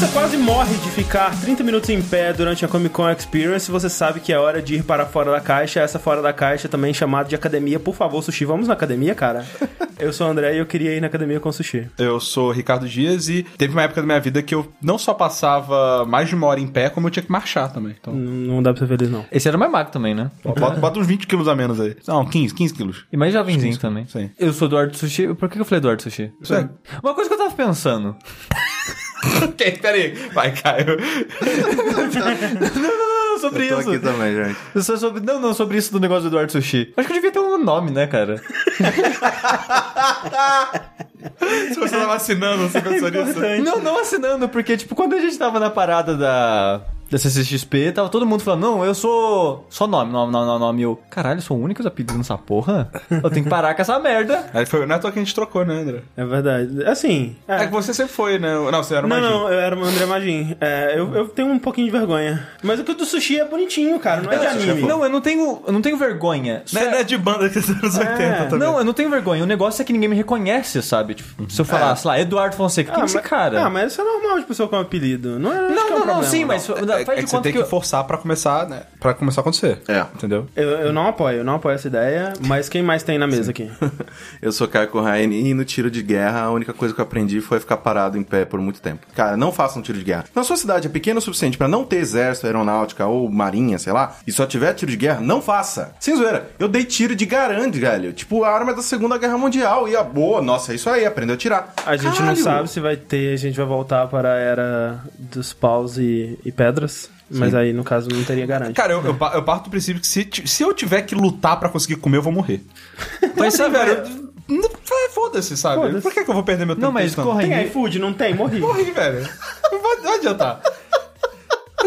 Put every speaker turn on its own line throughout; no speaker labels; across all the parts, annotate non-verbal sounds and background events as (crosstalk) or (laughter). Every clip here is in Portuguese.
você quase morre de ficar 30 minutos em pé durante a Comic Con Experience, você sabe que é hora de ir para fora da caixa. Essa fora da caixa também chamada de academia. Por favor, Sushi, vamos na academia, cara? (laughs) eu sou o André e eu queria ir na academia com o Sushi.
Eu sou Ricardo Dias e teve uma época da minha vida que eu não só passava mais de uma hora em pé, como eu tinha que marchar também. Então,
Não não dá pra ser feliz, não.
Esse era mais magro também, né?
bota, bota uns 20 quilos a menos aí. Não, 15, 15 quilos.
E mais jovenzinho
Sim,
também.
sim.
Eu sou Eduardo Sushi. Por que eu falei Eduardo Sushi?
Isso aí.
Uma coisa que eu tava pensando. (laughs) (laughs)
ok, peraí. Vai, Caio. (laughs)
Não, não, não, sobre
Eu tô
isso.
aqui também, gente.
Só sobre, não, não, sobre isso do negócio do Eduardo Sushi. Acho que eu devia ter um nome, né, cara? (laughs)
Se você tá vacinando, você pensou nisso?
Não, não assinando, porque, tipo, quando a gente tava na parada da. Da CCXP, tava todo mundo falando, não, eu sou. Só nome, nome, nome, nome, nome. Eu, caralho, eu sou o único a pedir nessa porra? Eu tenho que parar com essa merda. (laughs)
Aí foi, é à toa que a gente trocou, né, André?
É verdade. Assim.
É, que você sempre foi, né? Não, você era
Não,
mais
não, eu era o André Magin. É, eu, eu tenho um pouquinho de vergonha. Mas o que do sushi é bonitinho, cara, não é de anime.
Não, eu não tenho. Eu não tenho vergonha.
Não é, não é de banda que dos anos 80 também.
Não, eu não tenho vergonha. O negócio é que ninguém me reconhece, sabe? Tipo, se eu falasse lá, Eduardo Fonseca, quem é esse cara?
Ah, mas isso é normal de pessoa com apelido. Não é,
não,
que é um
não, não,
problema.
sim, mas
É,
faz
é que você tem
que,
que,
eu...
forçar pra começar, né? Pra começar a acontecer.
É.
Entendeu?
Eu, eu não apoio, eu não apoio essa ideia, mas quem mais tem na mesa aqui? (laughs)
Eu sou Caio Corraine e no tiro de guerra a única coisa que eu aprendi foi ficar parado em pé por muito tempo. Cara, não faça um tiro de guerra. Na sua cidade é pequeno o suficiente pra não ter exército, aeronáutica ou marinha, sei lá, e só tiver tiro de guerra, não faça. Sem zoeira. Eu dei tiro de garande, velho. Tipo, a arma da Segunda Guerra Mundial. E a boa, nossa, é isso aí, aprendeu a tirar.
A gente não
Caralho!
sabe se vai ter, a gente vai voltar para a era dos paus e, e pedras. Mas aí, no caso, não teria garante.
Cara, eu, eu, pa- eu parto do princípio que se, se eu tiver que lutar pra conseguir comer, eu vou morrer. (laughs) Mas, sabe, velho, é, foda-se, sabe?
Foda-se.
Por que, que eu vou perder meu tempo
Não, mas
pensando?
corre
Tem
aí.
iFood? Não tem? Morri.
Morri, velho. Não vai adiantar.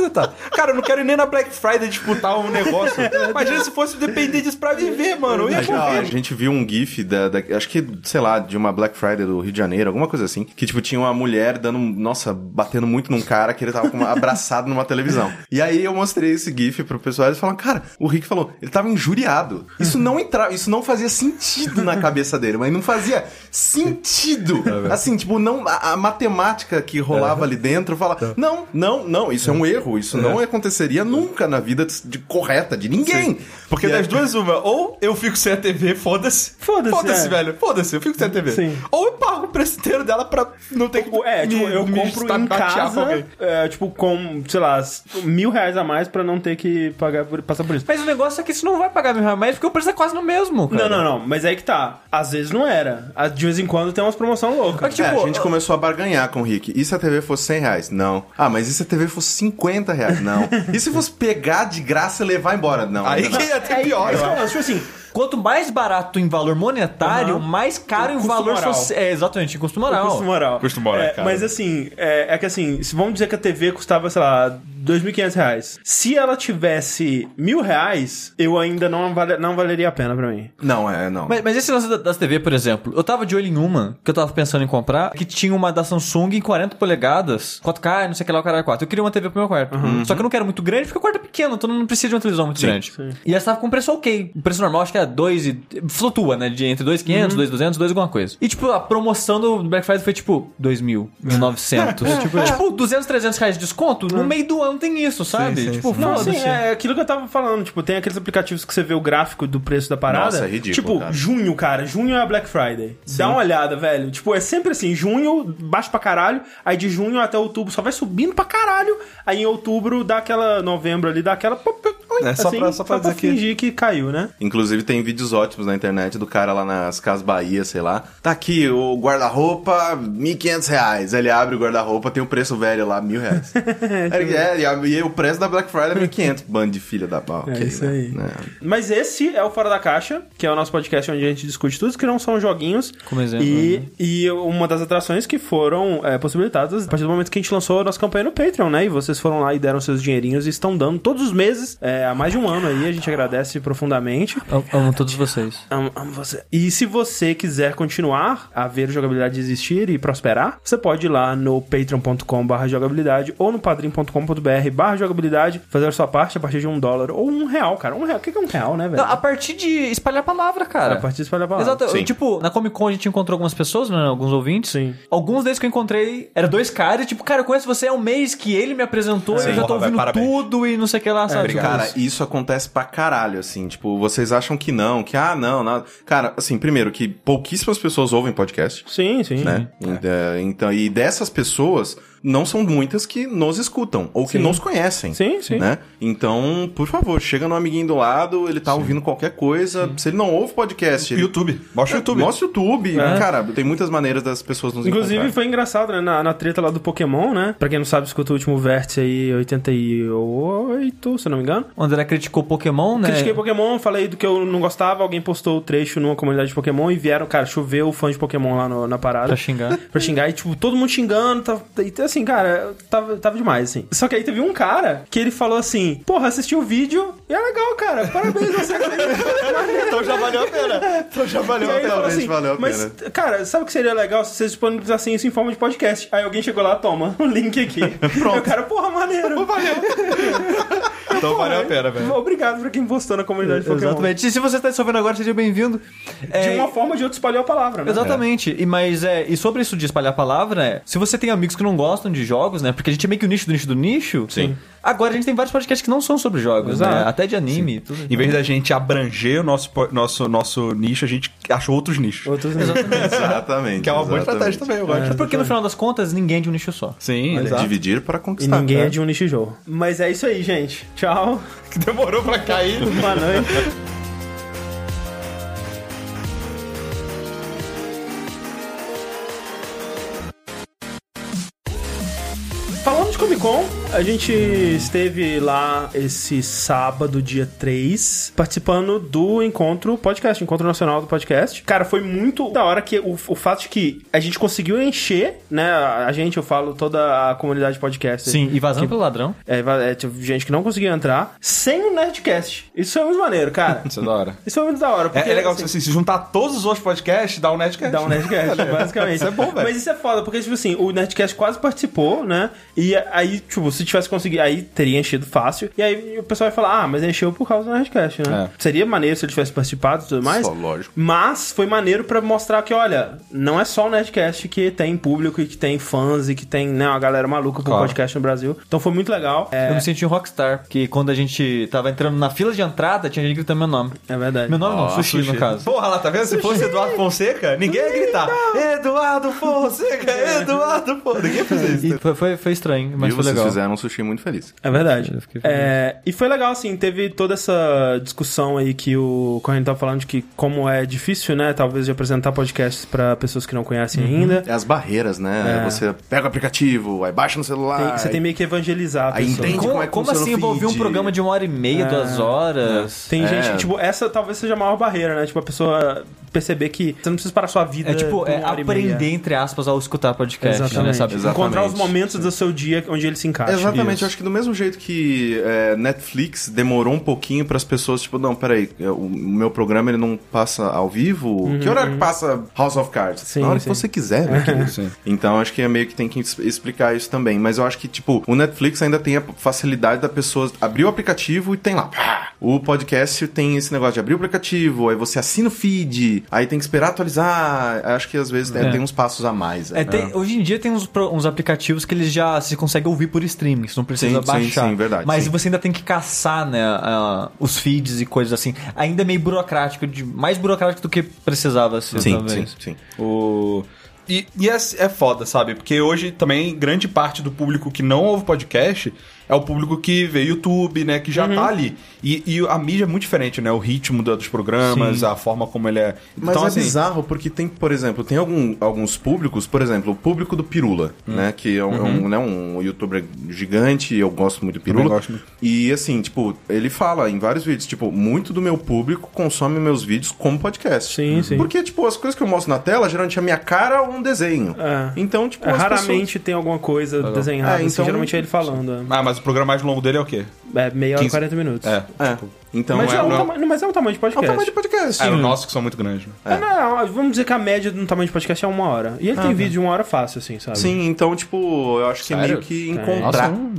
Vai adiantar. Cara, eu não quero ir nem na Black Friday disputar um negócio. (laughs) Imagina se fosse depender disso pra viver, mano. Eu ia
A gente, a
morrer.
gente viu um gif da, da- acho que, sei lá, de uma Black Friday do Rio de Janeiro, alguma coisa assim, que tipo tinha uma mulher dando, nossa, batendo muito num cara que ele tava uma- abraçado numa televisão. E aí eu mostrei esse gif pro pessoal e eles falaram, cara, o Rick falou, ele tava injuriado. Isso não entrava, isso não fazia sentido na cabeça dele, mas não fazia sentido. Assim, tipo, não a, a matemática que rolava ali dentro fala, não, não, não, isso é um erro, isso não aconteceria nunca na vida de, de correta de ninguém.
Porque
E
das duas, uma, ou eu fico sem a TV, foda-se.
Foda-se,
Foda-se,
é.
velho. Foda-se, eu fico sem a TV.
Sim.
Ou eu pago o preço inteiro dela pra não ter que.
É, tipo,
me-
eu
me
compro em casa, é, tipo, com, sei lá, mil reais a mais pra não ter que pagar por, passar por isso.
Mas o negócio é que isso não vai pagar mil reais mais, porque o preço é quase no mesmo, cara.
Não, não, não, mas aí que tá. Às vezes não era. De vez em quando tem umas promoções loucas.
Mas, tipo,
é, a gente começou a barganhar com o Rick. E se a TV fosse 100 reais? Não. Ah, mas e se a TV fosse 50 reais? Não. E se fosse pegar de graça e levar embora? Não.
Aí
ainda
que ia ter
É,
pior.
é, é, tipo assim,
Quanto mais barato em valor monetário,
Aham.
mais caro
O
em valor social. É, exatamente, em custo moral.
Custo moral.
Custo moral,
É,
cara.
Mas assim, é, é que assim, se vamos dizer que a TV custava, sei lá, 2.500 reais. Se ela tivesse mil reais, eu ainda não, vale, não valeria a pena pra mim.
Não, é, não.
Mas, mas esse lance da- das TV, por exemplo, eu tava de olho em uma que eu tava pensando em comprar, que tinha uma da Samsung em 40 polegadas, 4K, não sei o que lá, o cara 4. Eu queria uma TV pro meu quarto. Só que eu não quero muito grande, porque o quarto é pequeno, então não precisa de uma televisão muito grande. E essa tava com preço ok. O preço normal acho que é 2 e... Flutua, né? De entre 2.500, 2.200, 2 alguma coisa. E tipo, a promoção do Black Friday foi tipo 2.000, 1.900. (laughs) tipo, tipo, 200, 300 reais de desconto. No meio do ano tem isso, sabe?
sim,
tipo,
sim.
Não,
foda-se.
assim, é aquilo que eu tava falando, tipo, tem aqueles aplicativos que você vê o gráfico do preço da parada.
Nossa, é ridículo,
Tipo,
cara.
junho, cara, junho é a Black Friday. Dá uma olhada, velho. Tipo, é sempre assim, junho, baixo pra caralho, aí de junho até outubro só vai subindo pra caralho, aí em outubro dá aquela, novembro ali, dá aquela... oi,
É, só
assim,
pra- só pra dizer que-
fingir que caiu, né?
Inclusive tem vídeos ótimos na internet do cara lá nas Casas Bahia, sei lá. Tá aqui o guarda-roupa, 1.500 reais. Ele abre o guarda-roupa, tem o preço velho lá, mil reais. (laughs) Ele, é, e a- e o preço da Black Friday é 1.500. Bando de filha da pau.
É
ok,
isso
né?
aí.
Né?
Mas esse é o Fora da Caixa, que é o nosso podcast onde a gente discute tudo que não são joguinhos.
Como exemplo,
E,
né?
e uma das atrações que foram é, possibilitadas a partir do momento que a gente lançou a nossa campanha no Patreon, né? E vocês foram lá e deram seus dinheirinhos e estão dando todos os meses, é, há mais de um ano aí, a gente agradece profundamente.
Amo, amo todos vocês.
Amo, amo você. E se você quiser continuar a ver jogabilidade existir e prosperar, você pode ir lá no patreon.com.br jogabilidade ou no padrim.com.br barra jogabilidade, fazer a sua parte a partir de um dólar ou um real, cara. Um real. O que é um real, né, velho?
Não, a partir de espalhar a palavra, cara.
A partir de espalhar a palavra.
Exato.
Sim.
Tipo, na Comic Con a gente encontrou algumas pessoas, né? Alguns ouvintes.
Sim.
Alguns deles que eu encontrei eram dois caras, e tipo, cara, eu conheço você há um mês que ele me apresentou,
Sim.
eu já tô
Porra,
ouvindo tudo e não sei o que lá, sabe?
obrigado.
Tipo,
Cara, isso acontece pra caralho, assim. Tipo, vocês acham que não, que ah, não, nada. Cara, assim, primeiro, que pouquíssimas pessoas ouvem podcast,
Sim, sim.
né? É, Então, e dessas pessoas, não são muitas que nos escutam, ou que
Sim.
nos conhecem.
Sim, sim.
Né? Então, por favor, chega no amiguinho do lado, ele tá ouvindo qualquer coisa. Se ele não ouve podcast, ele...
YouTube. Mostra o YouTube.
Mostra o YouTube.
É.
Cara, tem muitas maneiras das pessoas nos
Inclusive
encontrarem.
foi engraçado, né? Na, na treta lá do Pokémon, né? Pra quem não sabe, escuta o último vértice aí, 88, se eu não me engano.
O André criticou Pokémon, né?
Critiquei Pokémon, falei do que eu não gostava, alguém postou o trecho numa comunidade de Pokémon e vieram, cara, choveu fã de Pokémon lá no- na parada.
Pra xingar.
pra xingar e, tipo, todo mundo xingando. Tava, e, assim, cara, tava, tava demais, assim. Só que aí teve um cara que ele falou assim: Porra, assisti o vídeo e é legal, cara. Parabéns, você. (laughs)
Então já valeu a pena. Então já valeu
falou
Realmente
assim,
valeu a
mas,
pena.
cara, sabe o que seria legal se vocês disponibilizassem isso em forma de podcast? Aí alguém chegou lá, toma, o link aqui. Pronto. (laughs) Aí o cara, porra, maneiro. Valeu. (laughs)
Então valeu a pena, velho.
Obrigado pra quem postou na comunidade de Pokémon.
Exatamente. E se você tá se ouvindo agora, seja bem-vindo.
De
É,
uma forma ou de outra espalhou a palavra, né?
Exatamente. E, mas é, e sobre isso de espalhar a palavra, é, se você tem amigos que não gostam de jogos, né? Porque a gente é meio que o nicho do nicho do nicho.
Sim.
Agora a gente tem vários podcasts que não são sobre jogos, né? Até de anime e tudo.
Em vez da gente abranger o nosso, nosso, nosso nicho, a gente achou outros nichos.
Outros (laughs)
Exatamente.
Que é uma boa
exatamente.
estratégia também, eu gosto.
Porque no final das contas, ninguém é de um nicho só.
Sim,
É
exato.
Dividir para
E
conquistar.
ninguém
né?
é de um nicho jogo. Mas é isso aí, gente. Tchau. (laughs)
Que demorou pra cair.
Boa noite. (laughs) Falando de Comic Con, a gente esteve lá esse sábado, dia 3, participando do encontro podcast, encontro nacional do podcast. Cara, foi muito da hora que o, o fato de que a gente conseguiu encher, né? A gente, eu falo, toda a comunidade podcast.
Sim, e vazando pelo ladrão.
É, é, tipo, gente que não conseguia entrar sem o Nerdcast. Isso é muito maneiro, cara.
Isso é da hora.
Isso é muito da hora.
É,
Porque,
é legal
assim,
que assim, se juntar todos os outros podcasts, dá um Nerdcast.
Dá um Nerdcast, (laughs) basicamente.
Isso é bom, velho.
Mas isso é foda, porque, tipo assim, o Nerdcast quase participou, né? E aí, tipo, se tivesse conseguido, aí teria enchido fácil. E aí o pessoal vai falar, ah, mas encheu por causa do Nerdcast, né?
É.
Seria maneiro se ele tivesse participado e tudo mais.
Só lógico.
Mas foi maneiro pra mostrar que, olha, não é só o Nerdcast que tem público e que tem fãs e que tem, né, uma galera maluca por
Claro.
podcast no Brasil. Então foi muito legal. É,
Eu me senti um rockstar, porque quando a gente tava entrando na fila de entrada, tinha gente gritando meu nome.
é verdade.
Meu nome não,
Ó,
sushi, no caso.
Porra, lá, tá vendo? Se fosse Eduardo Fonseca, ninguém ia gritar. Eduardo Fonseca, Eduardo Fonseca. Ninguém fez isso.
E foi, foi, foi estranho, mas
e
foi
vocês
legal.
fizeram um sushi muito feliz.
É verdade.
Eu feliz.
É, e foi legal, assim, teve toda essa discussão aí que o Corrêa tava falando de que como é difícil, né, talvez de apresentar podcasts pra pessoas que não conhecem ainda.
É as barreiras, né?
É.
Você pega o aplicativo, aí baixa no celular.
Tem- você tem meio que evangelizar a
Aí
pessoa.
entende
Como,
como é que
como assim envolver um programa de uma hora e meia,
É,
duas horas?
Tem
É.
gente que, tipo, essa talvez seja a maior barreira, né? Tipo, a pessoa perceber que você não precisa parar sua vida
É tipo, é aprender, entre aspas, ao escutar podcast,
Exatamente.
né, sabe?
Exatamente.
Encontrar os momentos do seu dia onde ele se encaixa.
Exatamente,
Isso.
eu acho que do mesmo jeito que é, Netflix demorou um pouquinho para as pessoas, tipo, não, peraí, é, o meu programa ele não passa ao vivo? que horário que passa House of Cards?
Uhum, Sim,
Na hora
sim.
que você quiser, né? (laughs) Então acho que é meio que tem que explicar isso também. Mas eu acho que, tipo, o Netflix ainda tem a facilidade da pessoa abrir o aplicativo e tem lá. pá! O podcast tem esse negócio de abrir o aplicativo, aí você assina o feed, aí tem que esperar atualizar. Acho que às vezes é,
É.
tem uns passos a mais.
É,
né?
tem- hoje em dia tem uns, uns aplicativos que eles já se consegue ouvir por streaming, você não precisa
Sim, sim,
baixar.
sim, verdade,
Mas
sim.
você ainda tem que caçar, né, a- os feeds e coisas assim. Ainda é meio burocrático, de, mais burocrático do que precisava ser,
Sim, sim,
talvez.
sim.
O... E, e é, é foda, sabe? Porque hoje também grande parte do público que não ouve podcast é o público que vê YouTube, né? Que já tá ali. E, e a mídia é muito diferente, né? O ritmo dos programas,
Sim.
a forma como ele é.
Mas
então,
é
assim,
bizarro porque tem, por exemplo, tem algum- alguns públicos, por exemplo, o público do Pirula,
Hum.
né? Que é um, é
Uhum.
um, né, um youtuber gigante, eu gosto muito do Pirula.
gosto muito.
E assim, tipo, ele fala em vários vídeos, tipo, muito do meu público consome meus vídeos como podcast.
Sim, sim.
Porque, tipo, as coisas que eu mostro na tela, geralmente é a minha cara ou um desenho.
É.
Então, tipo,
É,
as
raramente tem alguma coisa desenhada.
É,
assim,
então-
geralmente é ele falando.
Ah, mas o programa mais longo dele é o quê?
É meia hora e
15.
40 minutos.
É.
É. Então
Mas,
é,
é um
não-
tama- mas é um tamanho de
É
podcast.
o tamanho de podcast. Ah, os nossos que são muito grandes. né?
É, não, vamos dizer que a média de um tamanho de podcast é uma hora. E ele
Ah,
tem
tá.
vídeo de uma hora fácil, assim, sabe?
Sim, então, tipo, eu acho que é
Sério?
meio que encontrar.
Nossa, um-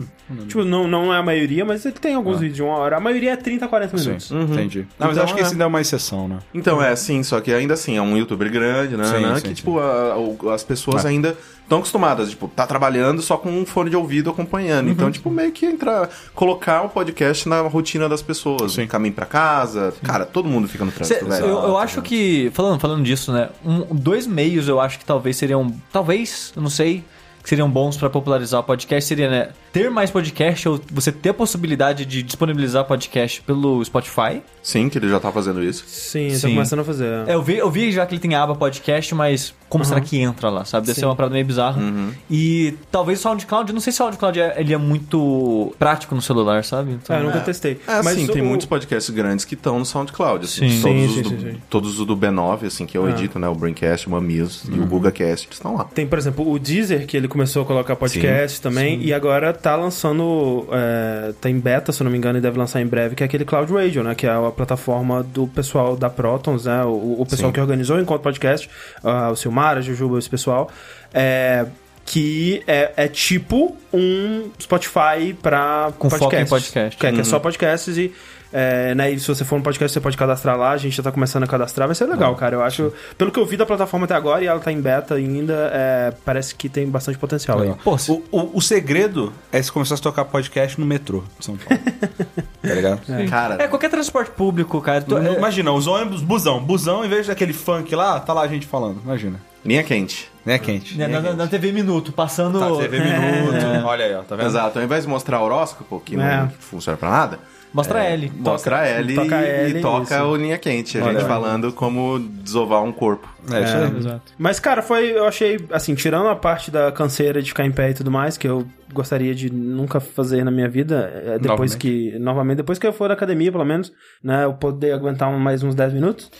Tipo, não, não é a maioria, mas ele tem alguns vídeos de uma hora. A maioria é 30 a 40
Sim,
minutos.
entendi. Não, mas
Então,
acho que
é.
esse ainda é uma exceção, né?
Então, é, sim, só que ainda assim, é um youtuber grande, né?
Sim,
né,
sim,
que,
sim.
tipo, a- o- as pessoas
É.
ainda estão acostumadas, tipo, tá trabalhando só com um fone de ouvido acompanhando.
Uhum.
Então, tipo, meio que entrar, colocar o podcast na rotina das pessoas.
Sim.
No caminho pra casa. Cara, todo mundo fica no
Cê-
trânsito, velho.
eu, eu acho que, falando, falando disso, né? um- dois meios eu acho que talvez seriam. Talvez, eu não sei. Que seriam bons pra popularizar o podcast seria, né? Ter mais podcast ou você ter a possibilidade de disponibilizar podcast pelo Spotify.
Sim, que ele já tá fazendo isso.
Sim, tá
Sim.
começando a fazer.
É, eu, vi, eu vi já que ele tem a aba podcast, mas como será que entra lá, sabe? Deve
Sim.
ser uma parada meio bizarra. E talvez o SoundCloud, eu não sei se o SoundCloud é, ele é muito prático no celular, sabe? Então,
É, eu nunca testei.
É,
mas
sim, tem
o-
muitos podcasts grandes que estão no SoundCloud. Assim,
Sim.
todos,
Sim,
os
sim,
do,
sim, sim.
todos os do B9, assim, que eu
Ah.
edito, né? O Braincast, o Mamilos e o GugaCast, eles estão lá.
Tem, por exemplo, o Deezer, que ele começou a colocar podcast também, e agora tá lançando. É, tá em beta, se não me engano, e deve lançar em breve, que é aquele Cloud Radio, né? Que é a plataforma do pessoal da Protons, né? O, o pessoal
Sim.
que organizou o Encontro Podcast, ah, o Silmar, a Jujuba, esse pessoal. É, que é, é tipo um Spotify pra
Com foco
podcasts.
em podcast.
Que é, que é só podcasts e. É, né, e se você for um podcast, você pode cadastrar lá, a gente já tá começando a cadastrar, vai ser legal, cara. Eu acho. Pelo que eu vi da plataforma até agora, e ela tá em beta ainda, é, parece que tem bastante potencial aí.
Pô, se-
O, o, o segredo é se começar a tocar podcast no metrô de São Paulo. (laughs) tá ligado?
Cara,
é qualquer transporte público, cara. Tu- é-
Imagina, os ônibus, busão. Busão, em vez daquele funk lá, tá lá a gente falando. Imagina.
linha quente.
Nem é quente.
na, na- na TV Minuto, passando.
Tá, TV Minuto. (laughs) Olha aí, ó, tá vendo?
Exato. Ao invés de mostrar horóscopo, que
É.
não funciona pra nada,
Mostra L.
mostra a L
toca
e,
L,
e toca
isso.
o linha quente. A
Olha
gente
aí.
falando como desovar um corpo.
É, aí.
Exato.
Mas, cara, foi. Eu achei, assim, tirando a parte da canseira de ficar em pé e tudo mais, que eu gostaria de nunca fazer na minha vida, é, depois
Novamente.
que. Novamente, depois que eu for da academia, pelo menos, né? Eu poder aguentar um- mais uns 10 minutos.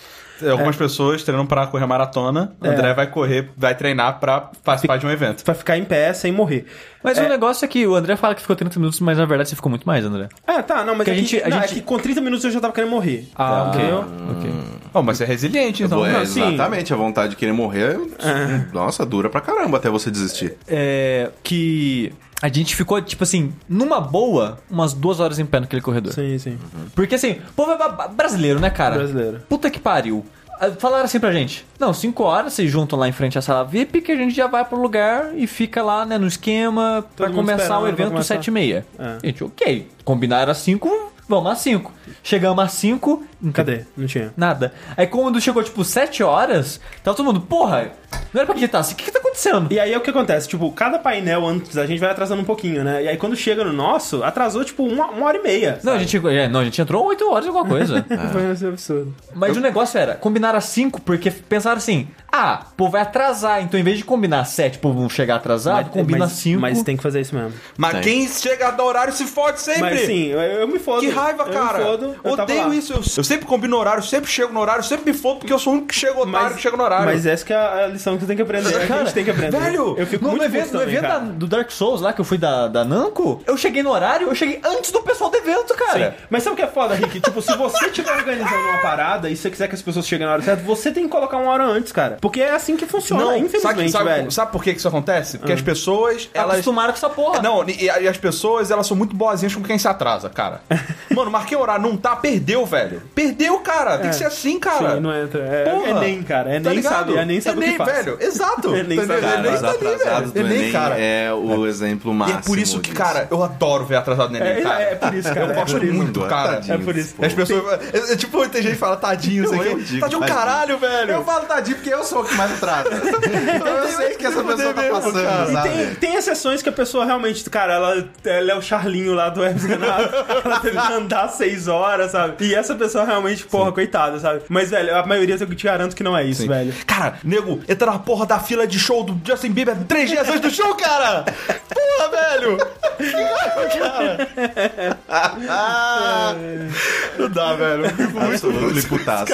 Tem Algumas pessoas treinam pra correr maratona. O
É.
André vai correr, vai treinar pra participar de um evento.
Pra ficar em pé sem morrer.
Mas o negócio é que o André fala que ficou 30 minutos, mas na verdade você ficou muito mais, André.
É, tá, não, mas
Que
é,
a
que,
gente- a
não, é
gente-
que com 30 minutos eu já tava querendo morrer.
Ah, ok.
entendeu?
Ok.
Oh, mas você é resiliente, então.
É,
não, sim.
exatamente, a vontade de querer morrer, nossa, dura pra caramba até você desistir.
É. Que. A gente ficou, tipo assim, numa boa, umas duas horas em pé naquele corredor.
Sim, sim.
Porque assim, o povo é brasileiro, né, cara?
Brasileiro.
Puta que pariu. Ah, Falaram assim pra gente: não, 5 horas vocês juntam lá em frente à sala VIP que a gente já vai pro lugar e fica lá, né, no esquema pra começar o evento. 7 e meia.
É.
Gente, ok. Combinaram às 5, vamos às 5. Chegamos às 5.
Cadê? Não tinha.
Nada. Aí quando chegou, tipo, 7 horas, tava todo mundo, porra, não era pra acreditar, assim, o que que tá acontecendo?
E aí é o que acontece, tipo, cada painel antes da gente vai atrasando um pouquinho, né? E aí quando chega no nosso, atrasou tipo uma, uma hora e meia.
Não, a gente, é, não, a gente entrou 8 horas alguma coisa. (laughs)
Foi esse absurdo.
Mas o negócio era, combinar às 5, porque pensaram assim, ah, pô, vai atrasar, então em vez de combinar às 7, pô, vão chegar atrasado, combina às 5.
Mas tem que fazer isso mesmo.
Mas
Tem.
quem chega no horário se fode sempre.
Mas sim, eu, eu me fodo.
Que raiva,
eu
cara.
Me fodo, eu
Odeio isso. Eu, eu sempre combino no horário, sempre chego no horário, sempre me fodo porque eu sou o único que chega otário, que chega no horário.
Mas essa que é a lição que você tem que aprender. (laughs) a gente tem que aprender.
velho,
eu fico
no,
muito
evento, no
também,
evento
cara.
da- do Dark Souls lá, que eu fui da, da Namco, eu cheguei no horário, eu cheguei antes do pessoal do evento, cara.
Sim. Mas sabe o que é foda, Rick? tipo, se você estiver organizando uma parada e você quiser que as pessoas cheguem na hora certa, você tem que colocar uma hora antes, cara. Porque é assim que funciona,
não,
infelizmente,
sabe,
velho.
sabe por que isso acontece? Porque as pessoas, elas...
Acostumaram com essa porra.
Não, e, e as pessoas, elas são muito boazinhas com quem se atrasa, cara. (laughs) Mano, marquei horário, não tá, perdeu, velho. Perdeu, cara. Tem que ser assim, cara.
Sim, não entra. É,
Porra.
é nem, cara. É
Tá
nem
ligado?
sabe, é nem sabe o que
Enem,
faz.
velho. Exato. (laughs)
Enem sabe.
Enem
Os
tá ali,
do. Enem,
Enem, cara.
é o exemplo
E
máximo
é por isso que,
disso.
cara, eu adoro ver atrasado no Enem,
É,
cara.
é, é por isso, cara.
Eu
é
gosto muito, cara.
É por isso.
As pessoas. É, é, tipo, tem gente que fala tadinho, sei o quê.
digo,
Tadinho, caralho, velho.
Eu falo tadinho porque eu sou o que mais atrasa. (laughs) eu sei que essa pessoa tá passando,
cara.
E tem, exceções que a pessoa realmente, cara, ela, é o Charlinho lá do Hermes Renato. (laughs) ela teve andar seis horas, sabe? E essa pessoa realmente, porra, coitada, sabe? Mas, velho, a maioria eu te garanto que não é isso,
Sim.
velho.
Cara, nego, entra na porra da fila de show do Justin Bieber três dias antes do show, cara! Porra, velho! Que raiva, cara! Não dá, velho.
Absolutely putaço.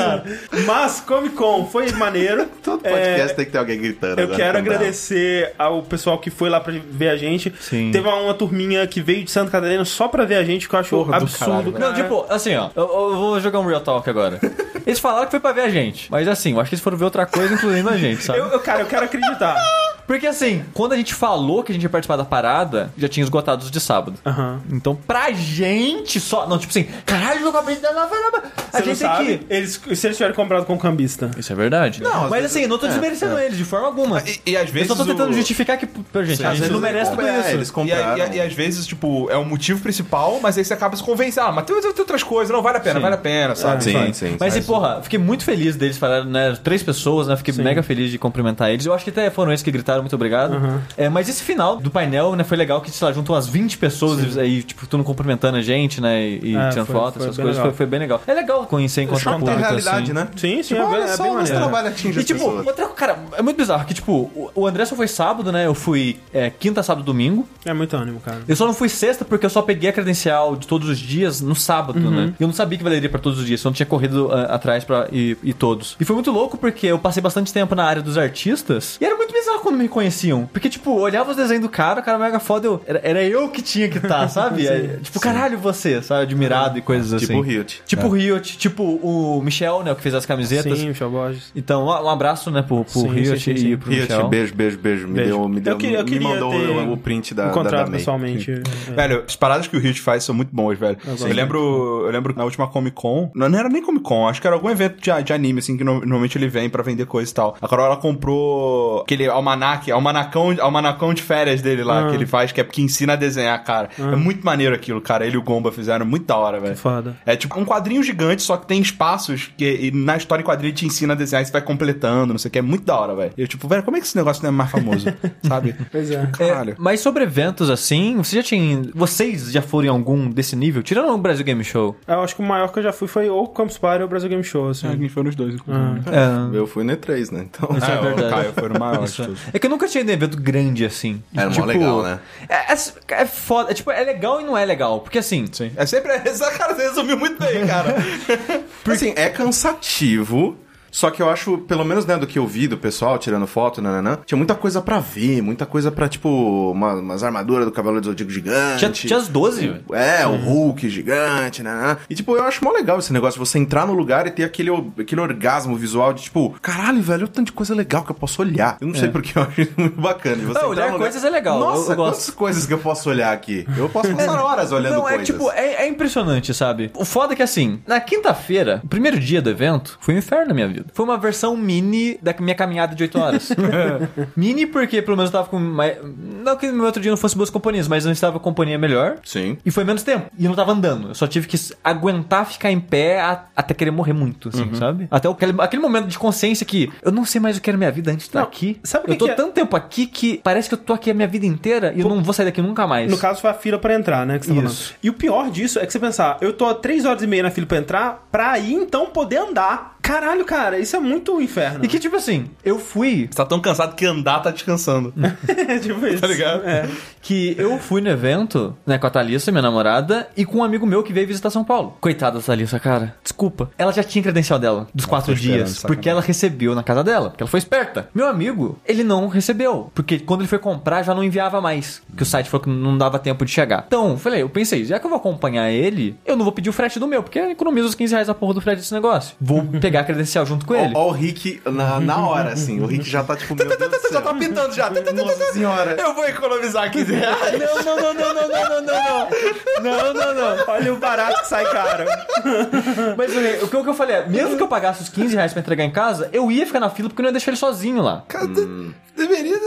Mas Comic Con foi maneiro. (laughs)
Todo
É,
podcast tem que ter alguém gritando.
Eu quero
dá.
agradecer ao pessoal que foi lá pra ver a gente.
Sim.
Teve uma turminha que veio de Santa Catarina só pra ver a gente, que eu acho
Porra do
absurdo.
caralho,
Não, tipo, assim, ó, eu, eu vou jogar um Real Talk agora. (laughs) Eles falaram que foi pra ver a gente, mas assim, eu acho que eles foram ver outra coisa, incluindo a gente, sabe?
Eu, eu, cara, eu quero acreditar. (laughs)
Porque assim, quando a gente falou que a gente ia participar da parada, já tinha esgotado os de sábado.
Aham.
Então, pra gente só. Não, tipo assim, caralho, eu acabei de dar A
Você não
gente
sabe?
que.
Eles, se eles tiverem comprado com cambista.
Isso é verdade.
Não, às
mas
vezes-
assim, não tô
é,
desmerecendo eles de forma alguma.
E, e às
Eu
vezes.
só tô tentando
o-
justificar que, pô, gente, a
Às vezes
não merece tudo
é,
isso.
Eles
E,
compraram.
e, e às vezes, tipo, é o motivo principal, mas aí você acaba se convencendo. Ah, mas tem, tem outras coisas, não, vale a pena,
Sim.
vale a pena, sabe?
Sim,
Sabe?
sim.
Mas,
sim.
e, porra, fiquei muito feliz deles falaram, né? Três pessoas, né? Fiquei mega feliz de cumprimentar eles. Eu acho que até foram eles que gritaram, muito obrigado. É, mas esse final do painel, né, foi legal que, sei lá, juntou umas 20 pessoas aí, tipo, tudo cumprimentando a gente, né? E, e
É,
tirando
foi-
foto,
foi
essas coisas. Foi, foi bem legal. É legal conhecer, encontrar
Choque
público,
realidade,
assim.
né?
Sim, sim,
Tipo,
é,
olha
é
só,
bem maneiro.
trabalho atinge
E tipo, outra, cara, é muito bizarro que, tipo, o- o André só foi sábado, né? Eu fui é, quinta, sábado, domingo.
É muito ânimo, cara.
Eu só não fui sexta porque eu só peguei a credencial de todos os dias no sábado, né? E eu não sabia que valeria pra todos os dias, eu não tinha corrido ah, atrás pra ir, ir todos. E foi muito louco porque eu passei bastante tempo na área dos artistas e era muito bizarro quando me reconheciam. Porque, tipo, eu olhava os desenhos do cara, o cara mega foda, eu, era, era eu que tinha que estar, (laughs) sabe? É, tipo, caralho, você, sabe? Admirado e coisas assim.
Tipo o Riot.
Tipo o Riot, tipo o Michel, né? O que fez as camisetas.
Sim, Michel Borges.
Então, um abraço, né, pro, pro
Sim,
Riot
sim, sim, sim.
e pro
Riot,
Michel.
beijo, beijo, beijo. Me
Beijo.
deu, me deu,
Eu queria- eu
me
queria
mandou
ter
o, o print da, da,
Encontrado
da May.
pessoalmente. é.
Velho, as paradas que o Riot faz são muito boas, velho. Eu, lembro, eu lembro que na última Comic Con, não, era nem Comic Con, acho que era algum evento de, de anime, assim, que no- normalmente ele vem pra vender coisa e tal. A Carola comprou aquele almanac, almanacão, almanacão de férias dele lá,
Ah.
que ele faz, que é que ensina a desenhar, cara. É muito maneiro aquilo, cara. Ele e o Gomba fizeram muito da hora, velho.
Foda.
É tipo um quadrinho gigante, só que tem espaços que e na história em quadrinho te ensina a desenhar e você vai completando, não sei o que. É muito da hora, velho. Eu, tipo, velho, como é que esse negócio não é mais famoso? (laughs) Sabe?
Pois é.
Caralho.
É, mas sobre eventos assim, você já tinha. Vocês já foram em algum desse nível? Tirando o Brasil Game Show.
Eu acho que o maior que eu já fui foi ou o Campus Party ou o Brasil Game Show, assim.
A gente foi nos dois, inclusive.
É.
Eu fui no E3, né? Então.
Isso é (laughs)
o
verdade.
Caio foi no maior de
é. É que eu nunca tinha ido em evento grande assim.
Era mó legal, né?
É, é, é foda. É, tipo, é legal e não é legal. Porque assim.
Sim. É sempre. (laughs) Essa cara você resumiu muito bem, cara. (laughs)
Assim, é cansativo. Só que eu acho, pelo menos, né, do que eu vi do pessoal tirando foto, nananã, tinha muita coisa pra ver, muita coisa pra, tipo, uma- umas armaduras do Cavaleiro do Zodíaco gigante.
Tinha, tinha as 12, velho.
É, o Hulk gigante, né? E, tipo, eu acho mó legal esse negócio, você entrar no lugar e ter aquele, aquele orgasmo visual de, tipo, caralho, velho, o tanto de coisa legal que eu posso olhar. Eu não sei porque eu acho isso muito bacana. Você
É. Não,
entrar
olhar
lugar-
coisas é legal,
Nossa,
eu gosto.
quantas coisas que eu posso olhar aqui? Eu posso passar (laughs) horas olhando
Não, é
coisas.
tipo, é, é impressionante, sabe? O foda é que assim, na quinta-feira, o primeiro dia do evento, foi um inferno na minha vida. Foi uma versão mini da minha caminhada de 8 horas. (laughs) mini porque pelo menos eu tava com mais... Não que no outro dia não fosse boas companhias, mas eu estava com companhia melhor.
Sim.
E foi menos tempo. E eu não tava andando. Eu só tive que aguentar ficar em pé a- até querer morrer muito, assim,
Uhum.
sabe? Até aquele, aquele momento de consciência que eu não sei mais o que era minha vida antes de estar
Não,
aqui.
sabe o que
eu tô
que é?
tanto tempo aqui que parece que eu tô aqui a minha vida inteira e eu não vou sair daqui nunca mais.
No caso, foi a fila pra entrar, né? Que você tá
Isso.
falando. E o pior disso é que você pensar, eu tô há 3 horas e meia na fila pra entrar, pra aí então poder andar. Caralho, cara, isso é muito inferno.
E que, tipo assim, eu fui
Você tá tão cansado que andar tá descansando. (laughs)
tipo isso.
Tá ligado?
É.
que eu fui no evento, né, com a Thalissa, minha namorada, e com um amigo meu que veio visitar São Paulo. Coitada da Thalissa, cara. Desculpa. Ela já tinha credencial dela, dos quatro dias,
sacanagem.
porque ela recebeu na casa dela, porque ela foi esperta. Meu amigo, ele não recebeu, porque quando ele foi comprar já não enviava mais, que o site falou que não dava tempo de chegar. Então, falei, eu pensei, já que eu vou acompanhar ele, eu não vou pedir o frete do meu, porque economiza os 15 reais a porra do frete desse negócio. Vou (laughs) pegar a credencial junto com ele.
Ó, ó o Rick na, na hora, assim. O Rick já tá tipo, meu Deus do (laughs)
já tá
céu.
pintando já.
Nossa (laughs) senhora.
Eu vou economizar 15 reais. (laughs)
Não, não, não, não, não, não, não, não, não, não, não.
Olha o barato que sai caro.
Mas assim, o que o que eu falei é, mesmo que eu pagasse os 15 reais pra entregar em casa, eu ia ficar na fila porque eu não ia deixar ele sozinho lá.
Cara, deveria.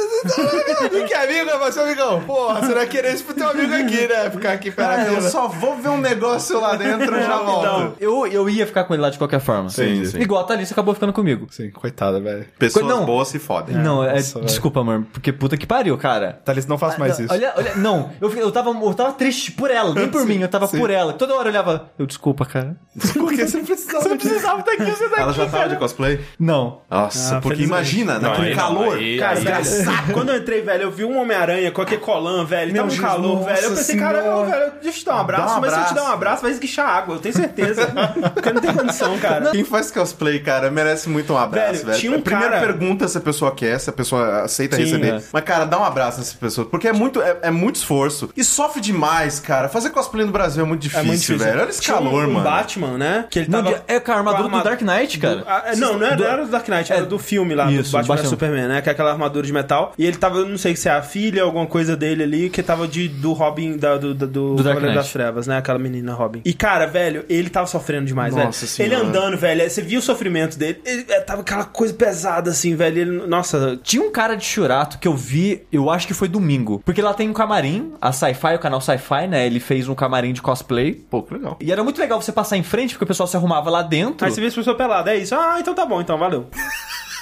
que amigo é você, amigão? Porra, você não vai querer isso pro teu amigo aqui, né? Ficar aqui perto
Ah, eu só vou ver um negócio lá dentro e já volto.
Eu, eu ia ficar com ele lá de qualquer forma.
Sim, sim.
Igual a Thalissa acabou ficando comigo.
Sim, coitada, velho.
Pessoas
Não.
boas se fodem.
não, é,
nossa,
desculpa, amor, porque puta que pariu, cara.
Thalys, não faça mais
Não,
isso.
Olha, olha, não, eu, eu, tava, eu tava triste por ela, nem por (laughs) mim, eu tava por ela. Toda hora eu olhava, eu desculpa, cara. (laughs)
Porque você não precisava. Você não precisava estar aqui, você tá
Ela já tava
cara.
de cosplay?
Não.
Nossa,
Ah,
porque imagina, naquele
aí não,
calor.
aí-
Cara, Cara,
velho,
quando eu entrei, velho, eu vi um Homem-Aranha com aquele colã, velho, ele
Meu
tava um
Jesus,
calor, velho. Eu pensei, cara,
senhora.
ô, velho, deixa eu te dar um abraço,
um
mas se eu te dar um abraço, vai esguichar água, eu tenho certeza. (laughs) Porque não tem condição, cara.
Quem faz cosplay, cara, merece muito um abraço,
Velho,
velho.
tinha um
Primeiro
cara-
pergunta se a pessoa quer, se a pessoa aceita
Sim,
receber.
é.
Mas, cara, dá um abraço nessa pessoa. Porque é muito, é, é muito esforço. E sofre demais, cara. Fazer cosplay no Brasil é muito difícil,
É muito difícil.
velho. Olha esse
Tinha
calor,
um
mano.
Batman, né? Que ele
Não,
tava.
é com a armadura do Dark Knight, cara.
do- ah, não, não era, não era do Dark Knight, era
É,
do filme lá,
isso,
do Batman, Superman, né? Que é aquela armadura de metal. E ele tava, eu não sei se é a filha, alguma coisa dele ali, que tava de, do Robin, da, do, do, do,
Do
Cavaleiro das Trevas, né? Aquela menina Robin. E, cara, velho, ele tava sofrendo demais,
Nossa
velho. Ele
Senhora.
andando, velho, você via o sofrimento dele, ele, é, tava aquela coisa pesada, assim, velho. Ele, nossa,
Tinha um cara de Churato que eu vi, eu acho que foi domingo. Porque lá tem um camarim, a Sci-Fi, o canal Sci-Fi, né? Ele fez um camarim de cosplay.
Pô, que legal.
E era muito legal você passar em frente, porque o pessoal se arrumava lá dentro.
aí você vê as pessoas peladas, é isso. Ah, então tá bom, então, valeu. (laughs)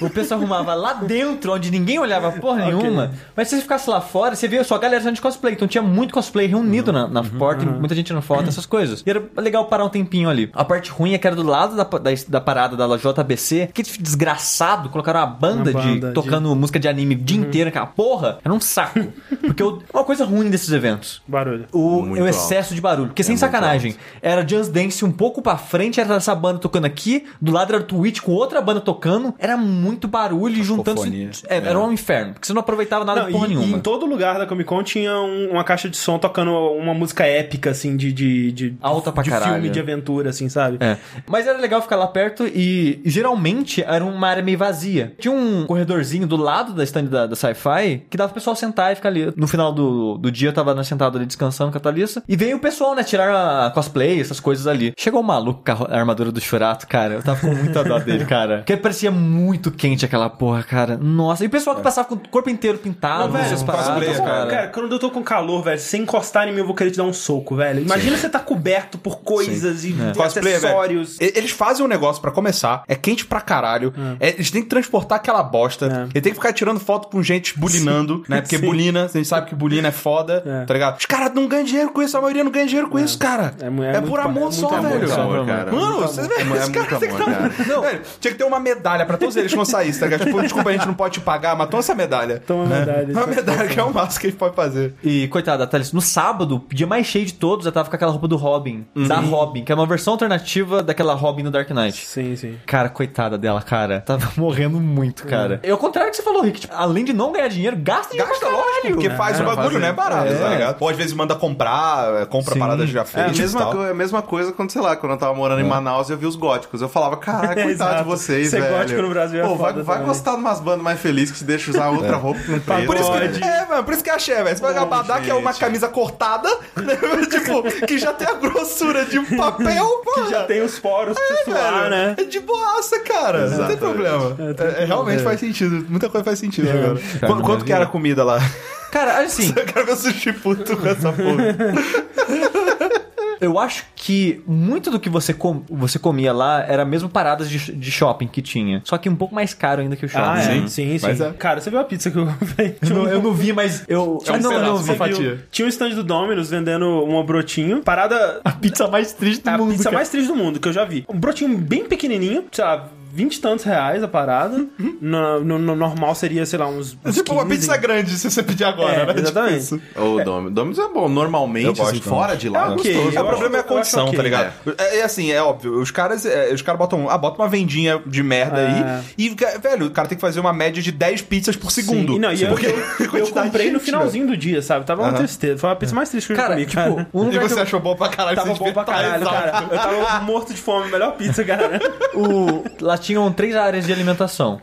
O pessoal arrumava lá dentro, onde ninguém olhava porra nenhuma. Mas se você ficasse lá fora, você via só a galera de cosplay. Então tinha muito cosplay reunido na, na porta, e muita gente tirando foto, essas coisas. E era legal parar um tempinho ali. A parte ruim é que era do lado da, da, da parada da JBC. Que desgraçado, colocaram uma banda,
Uma banda
de
de- Uhum.
tocando música de anime o dia inteiro, aquela porra. Era um saco. Porque eu- uma coisa ruim desses eventos.
Barulho.
O,
Muito
o excesso de barulho. Porque sem
muito
sacanagem, era Just Dance um pouco pra frente, era essa banda tocando aqui, do lado era o Twitch com outra banda tocando, era muito barulho e juntando. É, Era um inferno, porque você não aproveitava nada
Não,
de porra
e, e
nenhuma.
em todo lugar da Comic Con tinha um- uma caixa de som tocando uma música épica, assim, de. de, de
Alta pra
de
caralho.
filme de aventura, assim, sabe?
É. Mas era legal ficar lá perto e geralmente era uma área meio vazia. Tinha um corredorzinho do lado da stand da, da Sci-Fi que dava pro pessoal sentar e ficar ali. No final do, do dia eu tava sentado ali descansando com a Thalissa. E veio o pessoal, né, tirar a cosplay, essas coisas ali. Chegou o maluco com a armadura do Churato, cara. Eu tava com muita dó dele, cara. Porque parecia muito quente aquela porra, cara. Nossa. E o pessoal que passava com o corpo inteiro pintado,
Não, velho,
paradas,
cosplay,
cara.
Cara, quando eu tô com calor, velho, sem encostar em mim, eu vou querer te dar um soco, velho. Imagina você tá coberto por coisas e
É.
Cosplay, velho.
acessórios.
E- Eles fazem um negócio pra começar, é quente pra caralho. é, eles têm que transportar aquela bosta.
É.
Ele tem que ficar tirando foto com gente bulinando, né? Porque (laughs)
Sim.
bulina, a gente sabe que bulina é foda,
É.
tá ligado? Os caras não ganham dinheiro com isso, a maioria não ganha dinheiro com isso, cara.
É é
É,
muito
por amor
é
só,
muito
velho.
só,
amor, cara.
Mano,
Muito
você
amor.
vê,
É
esse
muito
cara tem um- velho, que ter uma medalha pra todos (laughs) eles que vão sair, tá ligado? Tipo, desculpa, a gente não pode te pagar, mas toma essa medalha.
Toma
né?
medalha,
Uma
é
medalha que é o máximo que a gente pode fazer.
E, coitada, Thalys, no sábado, dia mais cheio de todos, eu tava com aquela roupa do Robin. Da Robin, que é uma versão alternativa daquela Robin no Dark Knight.
Sim, sim.
Cara, coitada dela, cara. Tava (laughs) morrendo muito, cara. É o contrário que você falou, Rick. Tipo, além de não ganhar dinheiro, gasta dinheiro
Gasta,
pra caralho.
lógico, porque faz o bagulho,
fazer.
né? Barato,
É.
tá ligado? Ou às vezes manda comprar, é, compra
Sim.
paradas já
É a
feitas
mesma, co- a mesma coisa quando, sei lá, quando eu tava morando
É.
em Manaus e eu vi os góticos. Eu falava, caralho, coitado de vocês,
Ser
velho.
gótico no Brasil é
Pô, vai,
foda
vai gostar de umas bandas mais felizes que se deixa usar (laughs) outra roupa que não preto.
Por isso que, é, mano, por isso que é axé, velho. Você vai abadá, que é uma camisa cortada, (laughs) né? tipo, que já tem a grossura de um papel, (laughs) pô.
Já tem os poros pra suar, né?
É de boaça, cara. Não tem
Exatamente.
problema. É, é, realmente faz sentido. Muita coisa faz sentido agora. Quanto, quanto que era a comida lá?
Cara, assim,
Eu quero ver sushi puto com essa porra.
Eu acho que muito do que você, com- você comia lá era mesmo paradas de, de shopping que tinha. Só que um pouco mais caro ainda que o shopping.
Ah, é.
Sim.
Sim, sim.
Mas é.
Cara, você viu a pizza que eu comprei? (laughs)
Eu não, eu não vi, mas eu.
Um
Ah, não, eu
pedaço,
não
uma
vi.
fatia.
Tinha um stand do Domino's vendendo um brotinho. Parada.
A pizza mais triste do
A
mundo.
pizza
cara.
mais triste do mundo que eu já vi. Um brotinho bem pequenininho, sei lá, 20 e tantos reais a parada. No, no- no normal seria, sei lá, uns.
É
uns
tipo uma
15.
pizza grande se você pedir agora,
É,
né? (laughs) Tipo
exatamente.
isso.
Ô, Dom- Domino's é bom, normalmente, assim, fora de lá,
É
é
ok,
gostoso.
o problema é a condição,
ok.
tá ligado? É, é assim, é óbvio. Os caras, é, os caras botam, ah, bota uma vendinha de merda
É.
aí e, velho, o cara tem que fazer uma média de 10 pizzas por segundo.
Sim, e não, e eu,
Porque
eu, (laughs) eu comprei no finalzinho do dia, sabe? Tava uma
Aham.
tristeza. Foi a pizza mais triste que eu
Cara,
comi,
tipo,
cara.
um
E você
eu-
achou bom pra caralho?
Tava bom pra caralho,
exato.
cara. Eu tava morto de fome. Melhor pizza, cara.
o, lá tinham três áreas de alimentação.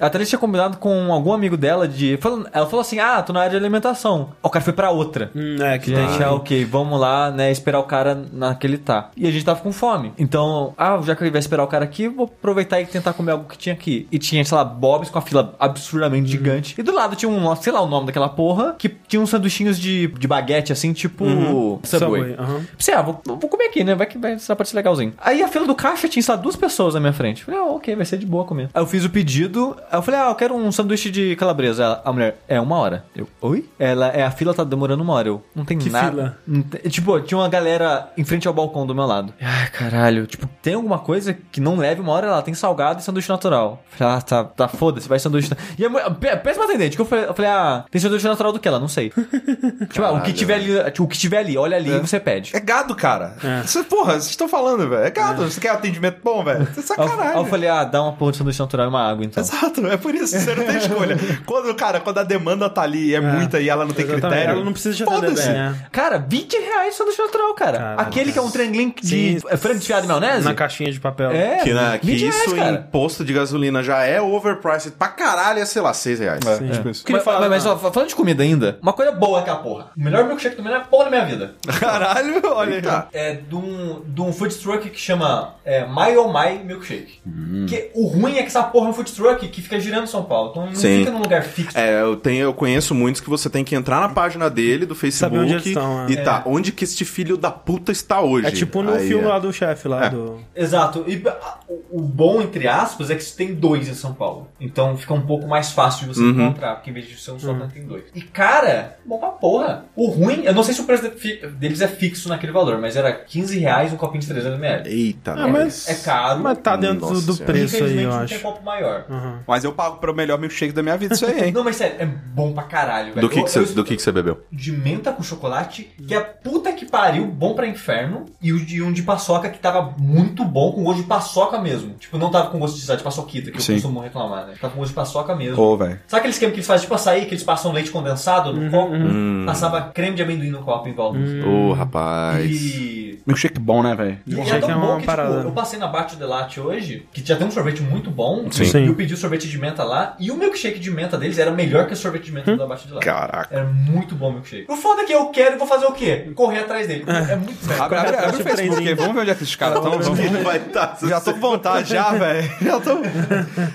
A Thalys tinha combinado com algum amigo dela de. Ela falou assim: Ah, tô na área de alimentação. O cara foi pra outra.
Hum, é, que
Gente,
tem.
ah, ok, vamos lá, né, esperar o cara naquele tá. E a gente tava com fome. Então, ah, já que ele vai esperar o cara aqui, eu vou aproveitar e tentar comer algo que tinha aqui. E tinha, sei lá, bobs com a fila absurdamente
Uhum.
gigante. E do lado tinha um, sei lá o nome daquela porra, que tinha uns sanduichinhos de, de baguete, assim, tipo Subway.
Uhum. Subway, aham.
Pensei, ah, vou, vou comer aqui, né? Vai que vai, vai parecer legalzinho. Aí a fila do caixa tinha, sei lá, duas pessoas na minha frente. Falei, ó, ok, vai ser de boa comer. Aí eu fiz o pedido, aí eu falei, ah, eu quero um sanduíche de calabresa. Ela- a mulher, é uma hora. Eu, oi? Ela, é, a fila tá demorando uma hora. Eu, não tem
Que
nada.
fila?
Tem- tipo, tinha uma galera em frente ao balcão do meu lado. Ai, caralho. Tipo, tem alguma coisa que não leve uma hora lá? Tem salgado e sanduíche natural. Eu Falei, ah, tá, tá, foda-se, vai sanduíche. E a mulher, pé- péssima atendente, que eu falei, eu falei, ah, tem sanduíche natural do que? Ela, não sei. (laughs) tipo, ah, o que tiver ali, tipo, o que tiver ali, olha ali e você pede.
É gado, cara. Isso, porra, vocês estão falando, velho. É gado. Você quer atendimento bom, velho? Isso é sacanagem.
Aí eu falei, ah, dá uma porra de sanduíche natural e uma água, então.
Exato, é por isso, você não tem escolha. (laughs) Quando, cara, quando a demanda tá ali e é, muita e ela não tem
Exatamente,
critério.
ela não precisa te atender
foda-se.
bem, né?
Cara, 20 reais sanduíche natural, cara.
Caralho.
Aquele que é um trem de
Sim.
é, frango desfiado de maionese?
Na caixinha de papel.
É,
Que, na, que
20
isso
reais,
em
cara.
posto de gasolina já é overpriced pra caralho, é, sei lá, 6 reais.
É, tipo isso.
Mas,
falar-
mas, mas, ó, falando de comida ainda, uma coisa boa que é a porra. O melhor milkshake do mundo é a porra da minha vida. (laughs)
Caralho, olha aí.
É de um, de um food truck que chama é, My Oh My Milkshake. Que o ruim é que essa porra é um food truck que fica girando em São Paulo. Então não
Sim.
fica num lugar fixo.
É, eu, tenho, eu conheço muitos que você tem que entrar na página dele, do Facebook,
Saber onde estão, é.
e tá, onde que este filho da puta está hoje?
É tipo no
Aí
filme
é.
lá do chefe lá
É.
do.
Exato. E a- o- bom, entre aspas, é que tem dois em São Paulo. Então fica um pouco mais fácil de você
Uhum.
encontrar, porque em vez de ser um só, tem dois. E cara, bom pra porra. O ruim, eu não sei se o preço deles é fixo naquele valor, mas era 15 reais um copinho de 300ml.
Eita,
Ah,
nós.
mas-
É caro.
Mas tá dentro
Nossa
do
Senhora.
Preço aí,
Infelizmente
eu
não
acho.
tem copo maior.
Mas eu pago pro melhor milkshake da minha vida isso aí, hein? (laughs)
Não, mas sério, é bom pra caralho, velho.
Do que,
Eu-
que, você,
eu-
do que, que você bebeu?
de menta com chocolate, que é puta que pariu, bom pra inferno, e o de um de paçoca que tava muito bom, com gosto de paçoca mesmo. Tipo, não tava com gosto de, de paçoquita, que
Sim.
eu costumo reclamar, né? Tava com gosto de paçoca mesmo.
Pô, velho.
Sabe aquele esquema que eles fazem tipo açaí, que eles passam leite condensado no copo?
Hum.
Passava creme de amendoim no copo em volta.
Ô, rapaz.
E...
Milkshake bom, né, velho?
Milkshake
é
é uma
bom que,
parada.
tipo, eu passei na Bate Delate hoje, que já tem um sorvete muito bom,
Sim.
Sim.
e eu pedi o sorvete de menta lá, e o milkshake de menta deles era melhor que o sorvete de
Hum?
menta da Bate Delate.
Caraca.
Era muito bom o milkshake. O foda é que eu quero e vou fazer o quê? Correr atrás dele. É muito sério.
Abre, abre, abre o Facebook aí, vamos ver onde é que esses caras estão. Vamos...
Ele vai estar. (laughs)
Já tô com vontade já, velho. (laughs) Já tô.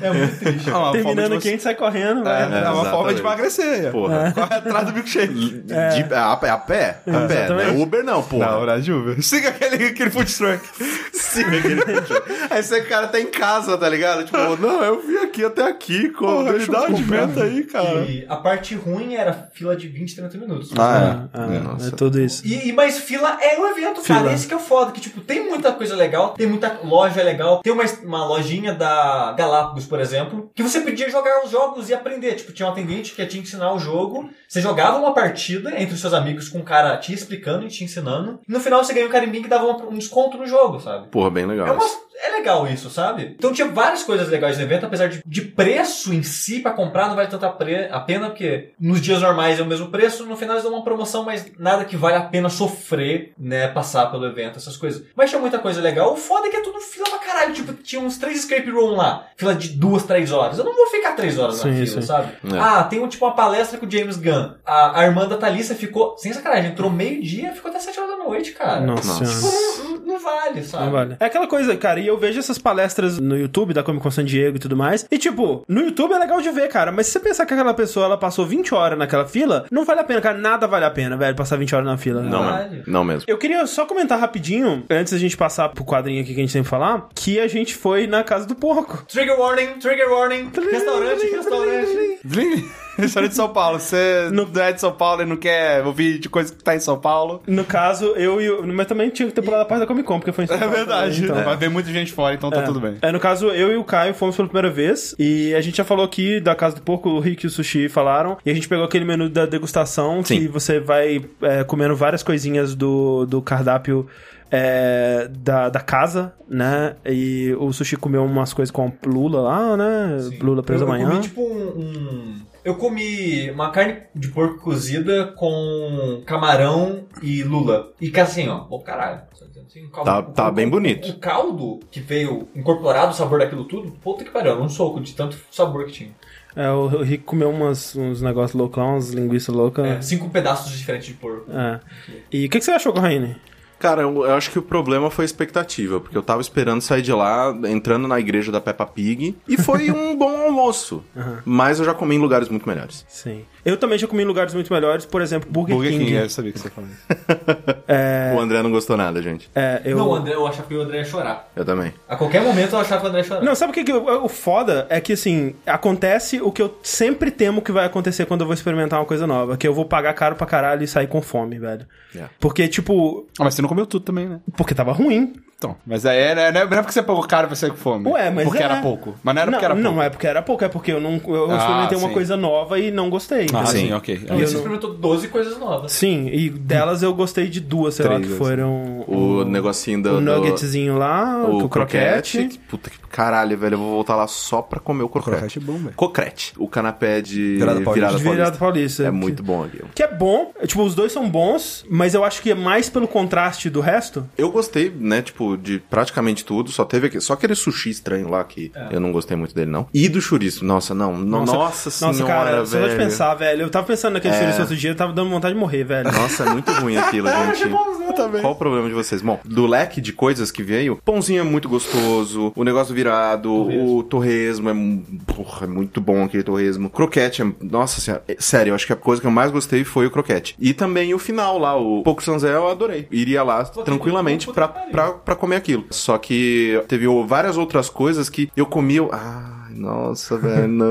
É muito triste.
É de
Terminando
você-
aqui, a gente sai correndo,
É,
vai.
é uma forma de emagrecer.
Porra.
Corre atrás do milkshake.
De- é, a, é a pé? A pé, não é
exatamente.
Uber não, porra.
Na Juve. Siga aquele, aquele food truck.
Siga aquele bicho. Aí esse cara tá em casa, tá ligado? Tipo, (laughs) não, eu vim aqui até aqui, com
Porra,
deixa eu
menta aí, cara.
E a parte ruim era fila de 20, 30 minutos.
Ah,
Ah,
é.
é,
Nossa.
tudo isso.
E, mas fila é um evento, cara.
Fila.
Esse que é o foda. Que, tipo, tem muita coisa legal, tem muita loja legal. Tem uma, uma lojinha da Galápagos, por exemplo, que você podia jogar os jogos e aprender. Tipo, tinha um atendente que ia te ensinar o jogo. Você jogava uma partida entre os seus amigos com um cara te explicando e te ensinando. E no final você ganha um carimbinho que dava um desconto no jogo, sabe?
Porra, bem legal.
É, uma-. É legal isso, sabe? Então tinha várias coisas legais no evento, apesar de, de preço em si pra comprar não vale tanto a, pre- a pena, porque nos dias normais é o mesmo preço, no final eles dão uma promoção, mas nada que vale a pena sofrer, né, passar pelo evento, essas coisas. Mas tinha muita coisa legal. O foda é que é tudo fila pra caralho. Tipo, tinha uns três escape room lá, fila de duas, três horas. Eu não vou ficar três horas na
Sim,
fila,
sim.
sabe?
É.
Ah, tem um, tipo uma palestra com o James Gunn. A, a irmã da Thalissa ficou, sem sacanagem, entrou meio-dia ficou até sete horas da noite, cara.
Nossa.
Tipo, não- não vale, sabe?
Não vale. É aquela coisa, cara, e eu vejo essas palestras no YouTube da Comic Con San Diego e tudo mais. E tipo, no YouTube é legal de ver, cara, mas se você pensar que aquela pessoa ela passou 20 horas naquela fila, não vale a pena, cara, nada vale a pena, velho, passar 20 horas na fila.
Não, mesmo. Não mesmo.
Eu queria só comentar rapidinho, antes da gente passar pro quadrinho aqui que a gente tem que falar, que a gente foi na casa do porco.
Trigger warning, trigger warning. Restaurante, restaurante. (laughs)
Restaurante de São Paulo. Você não é de São Paulo e não quer ouvir de coisa que tá em São Paulo.
No caso, eu e o. Mas também tinha que ter pulado a parte da Comic Con, porque foi em São
É
Paulo
verdade.
também, então.
Vai ver muita gente fora, então tá tudo bem.
É, no caso, eu e o Caio fomos pela primeira vez. E a gente já falou aqui da Casa do Porco, o Rick e o Sushi falaram. E a gente pegou aquele menu da degustação que
Sim.
você vai é, comendo várias coisinhas do, do cardápio. é, da, da casa, né? E o sushi comeu umas coisas com lula lá, né? Lula preso
eu, eu
amanhã.
comi tipo um, um- Eu comi uma carne de porco cozida com camarão e lula. E que assim, ó, bom caralho. Assim, o caldo-
Tá-
o-
tá
o-
bem
o-
bonito.
O, caldo que veio incorporado, o sabor daquilo tudo, puta que pariu, um soco de tanto sabor que tinha.
É, o, o Rick comeu umas, uns negócios loucos lá, umas linguiças loucas.
É, cinco pedaços diferentes de porco.
É. E o que, que você achou, Corraine?
Cara, eu, eu acho que o problema foi a expectativa, porque eu tava esperando sair de lá, entrando na igreja da Peppa Pig, e foi (laughs) um bom almoço. Mas eu já comi em lugares muito melhores.
Sim. Eu também já comi em lugares muito melhores, por exemplo, Burger,
Burger
King.
King, eu sabia que você falou. (laughs)
O André não gostou nada, gente.
É, eu...
Não, o André, eu achava que o André ia chorar.
Eu também.
A qualquer momento eu achava que o André ia chorar.
Não, sabe o que, que o, o foda é que assim, acontece o que eu sempre temo que vai acontecer quando eu vou experimentar uma coisa nova, que eu vou pagar caro pra caralho e sair com fome, velho.
Yeah.
Porque, tipo,
Ah, mas você não comeu tudo também, né?
porque tava ruim.
Então, mas aí é, não é porque você pagou caro pra sair com fome.
Ué, mas
Porque
é.
era pouco. Mas não era
não,
porque era pouco.
Não, é porque era pouco, é porque eu não eu
Ah,
experimentei uma
sim.
coisa nova e não gostei.
Ah, sim, ok.
E eu
você
não-
experimentou 12 coisas novas.
Sim, e delas eu gostei de duas, sei lá,
Três,
que
assim.
foram
O negocinho do-
o
do-
nuggetzinho lá,
O,
o croquete.
que- Puta que caralho, velho. Eu vou voltar lá só pra comer o croquete.
Croquete é bom, velho.
Cocrete. O canapé de
Virada paulista.
virada paulista.
Virado paulista.
É muito bom aquilo.
Que é bom, é, tipo, os dois são bons, mas eu acho que é mais pelo contraste do resto.
Eu gostei, né, tipo, de praticamente tudo. Só teve aqui, só aquele sushi estranho lá que eu não gostei muito dele, não. E do chouriço. Nossa, não. no- Nossa, senhora,
Nossa, cara, só
velho.
de pensar, velho. Eu tava pensando naquele
É.
chouriço outro dia, eu tava dando vontade de morrer, velho.
Nossa, é muito ruim aquilo, (laughs) gente. Qual o problema de vocês? Bom, do leque de coisas que veio, pãozinho é muito gostoso, o negócio virado, o torresmo é, porra, é muito bom aquele torresmo. Croquete é, nossa senhora, é- sério, eu acho que a coisa que eu mais gostei foi o croquete. E também o final lá, o Poco Sanzé eu adorei. Iria lá tranquilamente
puta
pra,
pariu.
pra, pra comer aquilo. Só que teve várias outras coisas que eu comi, eu, ai, nossa, velho, não,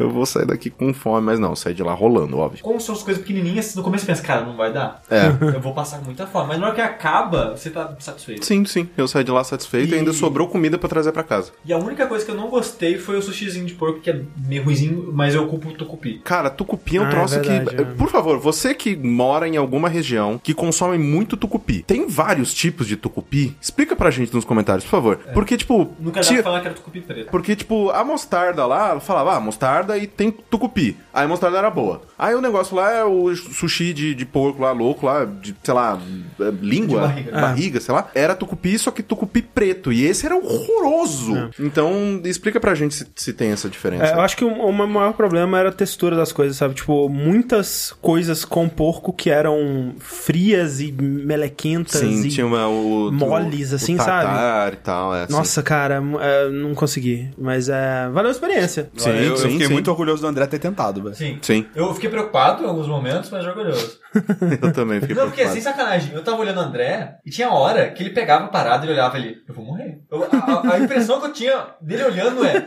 eu vou sair daqui com fome, mas não, saí de lá rolando, óbvio.
Como são as coisas pequenininhas, no começo você pensa, cara, não vai dar.
É. (laughs)
Eu vou passar muita fome. Mas na hora que acaba, você tá satisfeito.
Sim, sim. Eu saí de lá satisfeito e,
E-
ainda sobrou comida pra trazer pra casa.
E a única coisa que eu não gostei foi o sushizinho de porco, que é meio ruizinho, mas eu culpo o tucupi.
Cara, tucupi é um
Ah, é
troço
verdade,
que.
é.
Por favor, você que mora em alguma região que consome muito tucupi, tem vários tipos de tucupi? Explica pra gente nos comentários, por favor. Porque, tipo.
Nunca dá
tinha-
pra falar que era tucupi preto.
Porque, tipo, a mostarda lá, ela falava, ah, mostarda e tem tucupi. Aí a mostarda era boa. Aí o negócio lá é o sushi de, de porco lá, louco lá, de, sei lá, é, língua,
barriga.
barriga, sei lá. Era tucupi, só que tucupi preto. E esse era horroroso. Então, explica pra gente se, se tem essa diferença.
É, eu acho que o, o maior problema era a textura das coisas, sabe? Tipo, muitas coisas com porco que eram frias e melequentas
Sim,
e...
tinha uma, o,
moles,
o,
assim,
o
sabe?
e tal, é, assim.
Nossa, cara, é, não consegui. Mas é. Valeu a experiência.
Sim,
eu, eu
sim,
fiquei
sim.
muito orgulhoso do André ter tentado, velho.
Sim.
Sim,
Eu fiquei preocupado em alguns momentos, mas orgulhoso. (laughs)
eu também fiquei
Não, porque sem sacanagem, eu tava olhando o André e tinha hora que ele pegava a parada e ele olhava ali, eu vou morrer. Eu- a, a- impressão que eu tinha dele olhando é,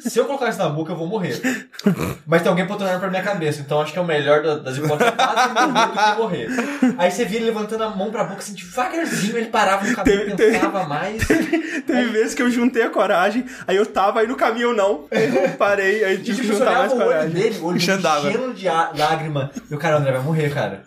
se eu colocar isso na boca, eu vou morrer. Mas tem alguém botando arma pra minha cabeça, então acho que é o melhor da- das hipóteses, é quase morrer do que morrer. Aí você vira ele levantando a mão pra boca assim, devagarzinho, ele parava no cabelo,
Tem-
pensava mais. (laughs)
Teve vezes que eu juntei a coragem, aí eu tava aí no caminho, não. Parei, aí tive
tipo,
que juntar mais
olhava o olho
coragem.
dele, olho
Bicho andava.
enchendo de á- lágrima. E o cara, o André vai morrer, cara.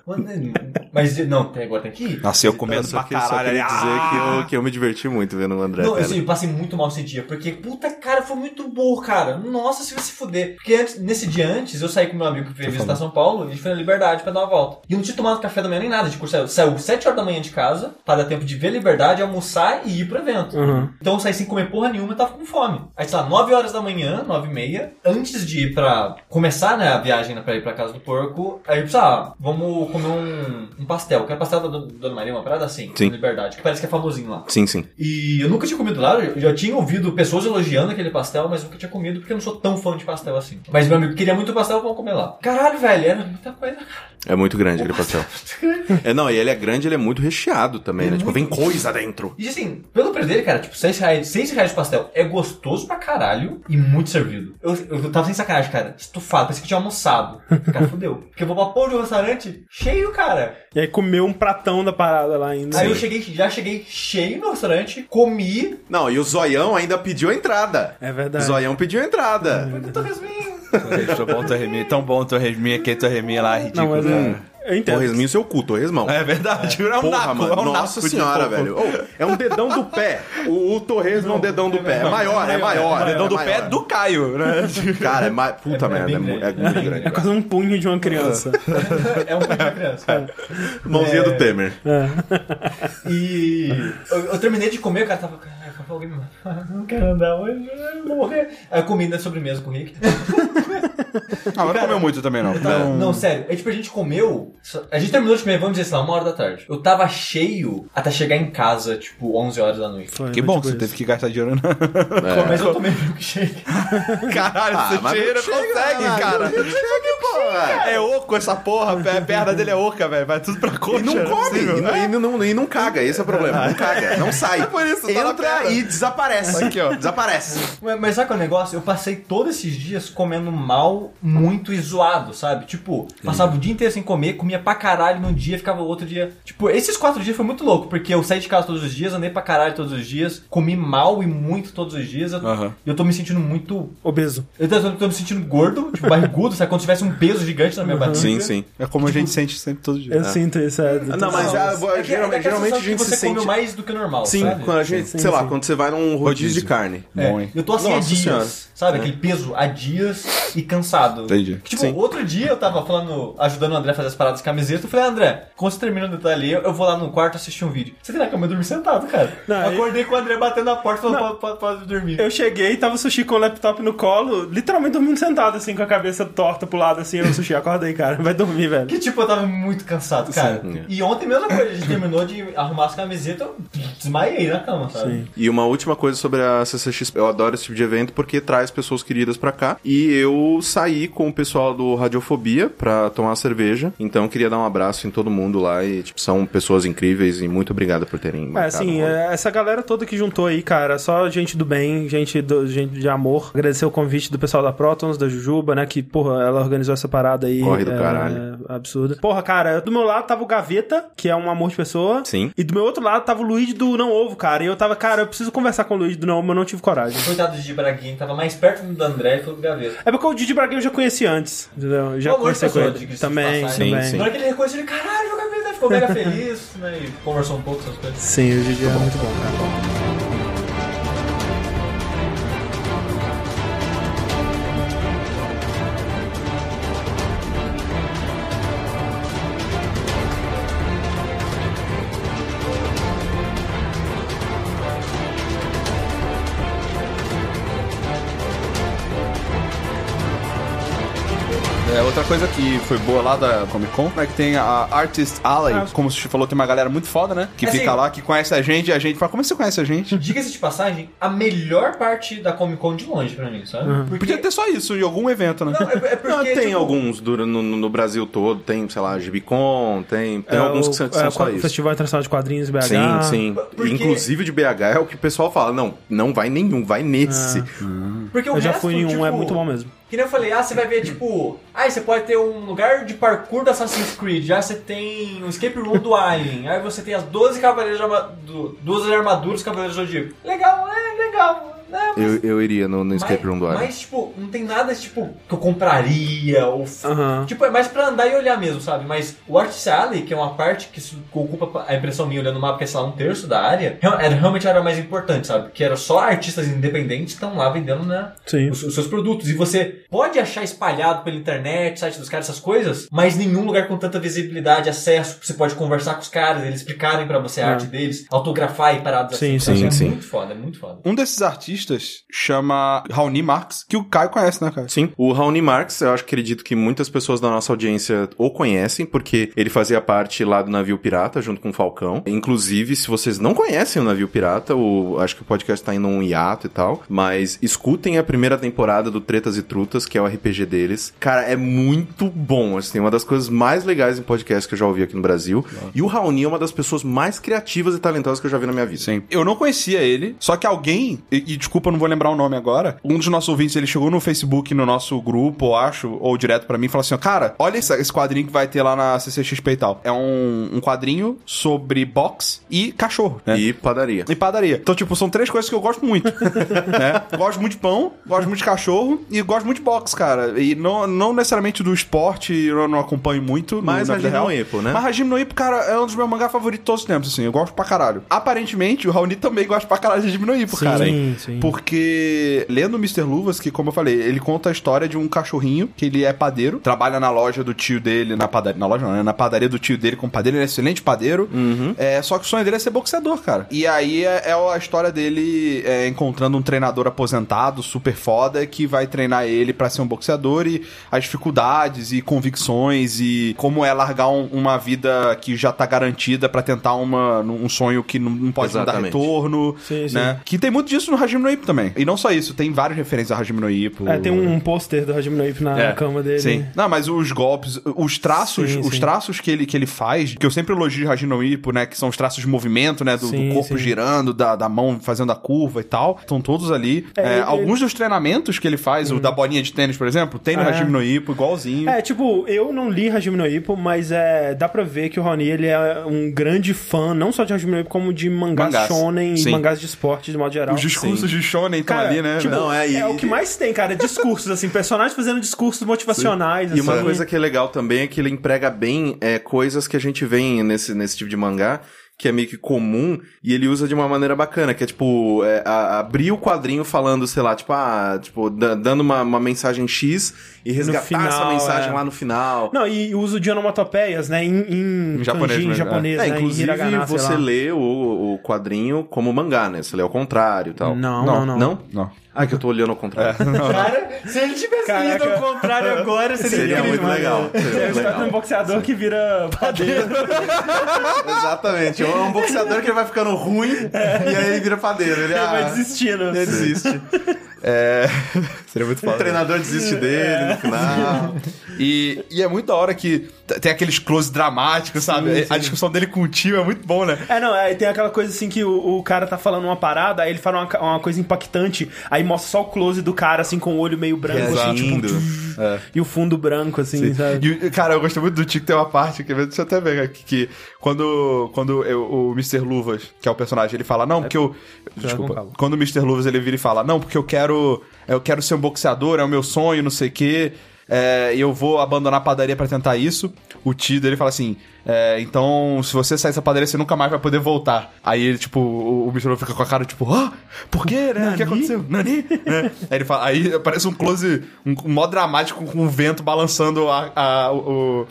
Mas não, tem- agora tem que ir.
Nossa, eu comendo
só,
pra
que, só
caralho.
queria dizer
ah!
que eu, que eu me diverti muito vendo o André.
Não,
cara.
assim, eu passei muito mal esse dia, porque, puta, cara, foi muito bom, cara. Nossa, se vai se fuder. Porque antes, nesse dia antes, eu saí com meu amigo que veio visitar São Paulo e a gente foi na Liberdade pra dar uma volta. E eu não tinha tomado café da manhã nem nada. Tipo, saiu, saiu 7 horas da manhã de casa, para dar tempo de ver a Liberdade, almoçar e ir pro evento.
Uhum.
Então eu saí sem comer porra nenhuma e tava com fome. Aí, sei lá, 9 horas da manhã, 9 e meia, antes de ir pra começar, né, a viagem né, pra ir pra casa do porco, aí, sei lá, vamos comer um, um pastel. Que é pastel da Dona Maria, uma parada assim,
Sim.
Liberdade, que parece que é famosinho lá.
Sim, sim.
E eu nunca tinha comido lá, eu já tinha ouvido pessoas elogiando aquele pastel, mas nunca tinha comido porque eu não sou tão fã de pastel assim. Mas meu amigo queria muito pastel, vamos comer lá. Caralho, velho, era muita coisa, cara.
É muito grande aquele pastel. (laughs) É, não, e ele é grande, ele é muito recheado também,
É
né? Tipo, vem coisa dentro.
E assim, pelo preço dele, cara, tipo, 6 reais, 6 reais de pastel é gostoso pra caralho e muito servido. Eu, eu tava sem sacanagem, cara, estufado, parecia que tinha almoçado. Cara, (laughs) fudeu. Porque eu vou pra pôr de um restaurante cheio, cara.
E aí comeu um pratão da parada lá ainda.
Aí eu cheguei, já cheguei cheio no restaurante, comi,
Não, e o Zoião ainda pediu a entrada.
É
O
verdade.
Zoião pediu a entrada.
eu tô resminho.
Gente, tô bom Torremi. Tão bom Torremi, aquele Torremi lá, ridículo.
Não, mas
cara.
é, eu entendo.
Torresminho seu cu, torresmão.
É verdade, é, um
Porra,
naco,
mano.
é um
Nossa senhora, velho. Ô, é um dedão do pé. O, o torresmo é um dedão do pé. É maior, é maior.
Dedão
é
do
maior.
pé do Caio, né?
Cara, é mais. Puta
É
merda, é, é muito grande.
É quase um punho de uma criança. (laughs)
É um pouco de criança.
Mãozinha do Temer.
E eu, eu terminei de comer, o cara tava. "Caralho, alguém me. Não quero andar hoje, eu vou morrer. Aí eu comi na sobremesa com o Rick.
Ah, mas (laughs) não comeu muito também, não.
Tá, não, sério. É tipo, a gente comeu. A gente terminou de comer, vamos dizer, sei lá, uma hora da tarde. Eu tava cheio até chegar em casa, tipo, 11 horas da noite.
Foi,
Que bom
tipo
que você teve que gastar dinheiro na...
Mas eu tomei milkshake. (laughs)
Caralho,
Ah,
você cheira,
chega,
consegue,
caralho.
cara.
Porra.
É oco essa porra, a perna dele é oca, velho. Vai tudo pra coxa.
E não come, e não, e, não, e não caga, esse é o problema. Não caga, não sai.
É por isso, tá na
Entra
perna.
E desaparece.
Aqui, ó.
Desaparece.
Mas, mas sabe qual é o negócio? Eu passei todos esses dias comendo mal, muito e zoado, sabe? Tipo, passava o dia inteiro sem comer, comia pra caralho num dia, ficava outro dia. Tipo, esses quatro dias foi muito louco, porque eu saí de casa todos os dias, andei pra caralho todos os dias, comi mal e muito todos os dias. Eu,
Aham.
eu tô me sentindo muito.
Obeso.
Eu tô, tô me sentindo gordo, tipo, barrigudo, sabe? Se tivesse um peso gigante na minha barriga.
Sim, sim.
É como a gente sente sempre todo dia.
Eu sinto isso, é.
Não, mas ah,
É que- é
geralmente,
que
geralmente a gente se
você comeu
sente...
mais do que normal,
Sim,
sabe?
quando a gente,
Sim,
sei lá,
sim.
Quando você vai num rodízio,
Rodízio.
de carne.
É,
Bom, hein?
eu tô assim há
Nossa
dias,
Senhora.
sabe? Aquele peso há dias e cansado.
Entendi.
Que, tipo,
Sim.
outro dia eu tava falando, ajudando o André a fazer as paradas de camiseta. Eu falei, André, quando você termina o detalhe, eu eu vou lá no quarto assistir um vídeo. Você tem na cama eu dormi sentado, cara.
Não,
eu acordei com o André batendo na porta falando, pode, pode, pode dormir.
Eu cheguei, tava o Sushi com o laptop no colo, literalmente dormindo sentado, assim, com a cabeça torta pro lado, assim. Eu, Sushi, acorda aí, cara. Vai dormir, velho.
Que tipo, eu tava muito cansado, cara.
Sim.
E ontem mesma coisa, a gente terminou de arrumar as camisetas, eu desmaiei na cama, sabe?
Sim.
E uma última coisa sobre a CCX, eu adoro esse tipo de evento porque traz pessoas queridas pra cá. E eu saí com o pessoal do Radiofobia pra tomar uma cerveja. Então eu queria dar um abraço em todo mundo lá e tipo, são pessoas incríveis e muito obrigado por terem
É, assim, é, essa galera toda que juntou aí, cara, só gente do bem, gente, do, gente de amor. Agradecer o convite do pessoal da Protons, da Jujuba, né, que, porra, ela organizou essa parada aí.
Corre do
é,
caralho.
É, absurda. Porra, cara, do meu lado tava o Gaveta, que é um amor de pessoa.
Sim.
E do meu outro lado tava o Luigi do Não Ovo, cara. E eu tava, cara, eu preciso conversar com o Luigi do Não Ovo, mas eu não tive coragem.
Coitado de Braguinha, tava mais perto do André e foi do Gaveta.
É porque o Didi Braguinha eu já conheci antes, entendeu? Eu já
Bom,
conversei com ele. Também,
passagem.
também.
Sim,
Na hora que ele reconheceu, ele, caralho, o Gaveta ficou mega feliz, né? E conversou um pouco essas coisas.
Sim, o Didi é muito bom, cara.
É, outra coisa que foi boa lá da Comic Con é que tem a Artist Alley,
Ah.
como o Sushi falou, tem uma galera muito foda, né? Que
Assim-
fica lá, que conhece a gente, e a gente fala, como é que você conhece a gente?
Diga-se de passagem, a melhor parte da Comic Con de longe pra mim, sabe? Porque...
Podia ter só isso em algum evento, né?
Não, é, é (laughs) porque,
Não, tem
tipo,
alguns do- no, no- Brasil todo, tem, sei lá, Gibicon, tem, tem
É
alguns
o-
que são,
é,
são
o
só isso.
Festival Internacional de Quadrinhos BH.
Sim, sim.
Porque-
Inclusive de BH é o que o pessoal fala. Não, não vai nenhum, vai nesse.
Porque o
Eu já
resto,
fui em um,
tipo,
é muito bom mesmo.
Que nem eu falei, ah, você vai ver, tipo, ah, você pode ter um lugar de parkour do Assassin's Creed, já você tem um escape room do Alien, aí você tem as 12 cavaleiros de arma... do- 12 armaduras cavaleiros do Zodíaco. Legal, é legal, né? Mas,
Eu, eu iria no, no escape room do
mas,
Alien.
mas, tipo, não tem nada, tipo, que eu compraria, ou...
Aham.
Tipo, é mais pra andar e olhar mesmo, sabe? Mas o Artist Alley, que é uma parte que ocupa a impressão minha olhando o mapa, que é, sei lá, um terço da área, era, realmente era mais importante, sabe? Que era só artistas independentes que estão lá vendendo, né?
Sim.
Os, os seus produtos. E você pode achar espalhado pela internet, site dos caras, essas coisas, mas nenhum lugar com tanta visibilidade, acesso, você pode conversar com os caras, eles explicarem pra você a
É.
arte deles, autografar e paradas
Sim,
assim.
sim,
é
sim.
muito foda, é muito foda.
Um desses artistas chama Raoni Marx, que o Caio conhece, né, Caio?
Sim, o Raoni Marx, eu acho que acredito que muitas pessoas da nossa audiência o conhecem, porque ele fazia parte lá do Navio Pirata, junto com o Falcão. Inclusive, se vocês não conhecem o Navio Pirata, o, acho que o podcast tá indo um hiato e tal, mas escutem a primeira temporada do Tretas e Trutas, que é o RPG deles. Cara, é muito bom, assim, uma das coisas mais legais em podcast que eu já ouvi aqui no Brasil. E o Raoni é uma das pessoas mais criativas e talentosas que eu já vi na minha vida.
Sim. Eu não conhecia ele, só que alguém, e, e desculpa, eu não vou lembrar o nome agora, um dos nossos ouvintes, ele chegou no Facebook, no nosso grupo, eu acho, ou direto pra mim, e falou assim, ó, cara, olha esse, esse quadrinho que vai ter lá na CCXP e tal. É um, um quadrinho sobre box e cachorro, né?
E padaria.
E padaria. Então, tipo, são três coisas que eu gosto muito. (laughs) né? Gosto muito de pão, gosto muito de cachorro e gosto muito de boxe, cara. E não, não necessariamente do esporte, eu não acompanho muito.
Mas Hajime
real.
no Ippo, né?
Mas Hajime no Ippo, cara, é um dos meus mangás favoritos de todos os tempos, assim. Eu gosto pra caralho. Aparentemente, o Raoni também gosta pra caralho de Hajime no Ippo,
Sim,
cara.
sim.
Porque lendo Mr. Luvas, que como eu falei, ele conta a história de um cachorrinho que ele é padeiro, trabalha na loja do tio dele, na padaria, na loja não, né? na padaria do tio dele como padeiro, ele é excelente padeiro. É, só que o sonho dele é ser boxeador, cara. E aí é, é a história dele é, encontrando um treinador aposentado, super foda, que vai treinar ele pra ser um boxeador e as dificuldades e convicções e como é largar um- uma vida que já tá garantida pra tentar uma, um sonho que não, não pode dar retorno,
Sim, sim.
né? Que tem muito disso no Hajime no Ippo também. E não só isso, tem várias referências a Hajime no Ippo.
É, tem um pôster do Hajime no Ippo na
É,
cama dele.
Sim. Não, mas os golpes, os traços,
Sim,
os
sim.
traços que ele, que ele faz, que eu sempre elogio de Hajime no Ippo, né? Que são os traços de movimento, né? Do, do
Sim,
corpo
sim.
girando, da, da mão fazendo a curva e tal. Estão todos ali.
É,
É,
ele-
alguns dos treinamentos que ele faz, o da bolinha de tênis, por exemplo, tem no
É.
Hajime no Ippo, igualzinho.
É, tipo, eu não li Hajime no Ippo, mas é, dá pra ver que o Raoni, ele é um grande fã, não só de Hajime no Ippo, como de mangás,
Mangás.
shonen
Sim.
e mangás de esporte, de modo geral.
Os discursos de Shonen estão
Cara,
ali, né?
tipo,
Não, é,
é,
e-
o que mais tem, cara, é discursos, assim, personagens fazendo discursos motivacionais,
E uma
assim.
coisa que é legal também é que ele emprega bem é, coisas que a gente vê nesse, nesse tipo de mangá, que é meio que comum, e ele usa de uma maneira bacana, que é tipo, é, a- abrir o quadrinho falando, sei lá, tipo, ah, tipo, da- dando uma, uma mensagem X e resgatar
final,
essa mensagem
é.
lá no final.
Não, e o uso de onomatopeias, né, em, em,
Em japonês
kanji, em
mesmo,
japonês,
É,
né,
inclusive
hiragana,
você
lá.
lê o, o quadrinho como mangá, né? Você lê ao contrário e tal.
Não, não, não.
Não?
Não.
Ah, que eu tô olhando ao contrário. (laughs)
Cara, (laughs) se ele tivesse
Caraca.
ido ao contrário agora, seria,
Seria
incrível,
muito
mano.
legal. Seria
É
legal.
um boxeador que vira padeiro. (laughs)
Exatamente. É um boxeador que ele vai ficando ruim e aí ele vira padeiro. Ele,
Ele vai
ah,
desistindo.
ele desiste.
É. (laughs) Seria muito
O
foda.
treinador desiste dele no final.
E, e é muito da hora que tem aqueles close dramáticos, sabe? A discussão dele com o tio é muito bom, né?
É, não, é, tem aquela coisa assim que o, o cara tá falando uma parada, aí ele fala uma, uma coisa impactante, aí mostra só o close do cara, assim, com o olho meio branco, assim, tipo.
É.
e o fundo branco, assim, sabe?
E, cara, eu gostei muito do Tico, tem uma parte que, deixa eu até ver aqui, que quando, quando eu- o Mr. Luvas, que é o personagem, ele fala, não, porque eu... Desculpa. Quando o Mr. Luvas, ele vira e fala, não, porque eu quero, eu quero ser um boxeador, é o meu sonho, não sei o quê, é, eu vou abandonar a padaria pra tentar isso. O tio dele fala assim, é, então, se você sair dessa padaria, você nunca mais vai poder voltar. Aí ele, tipo, o, o. Luvas fica com a cara, tipo, ah, por quê, né? O que
Nani?
aconteceu? Nani? Né? Aí ele fala, aí aparece um close, um, um mó dramático com o vento balançando a, a- o,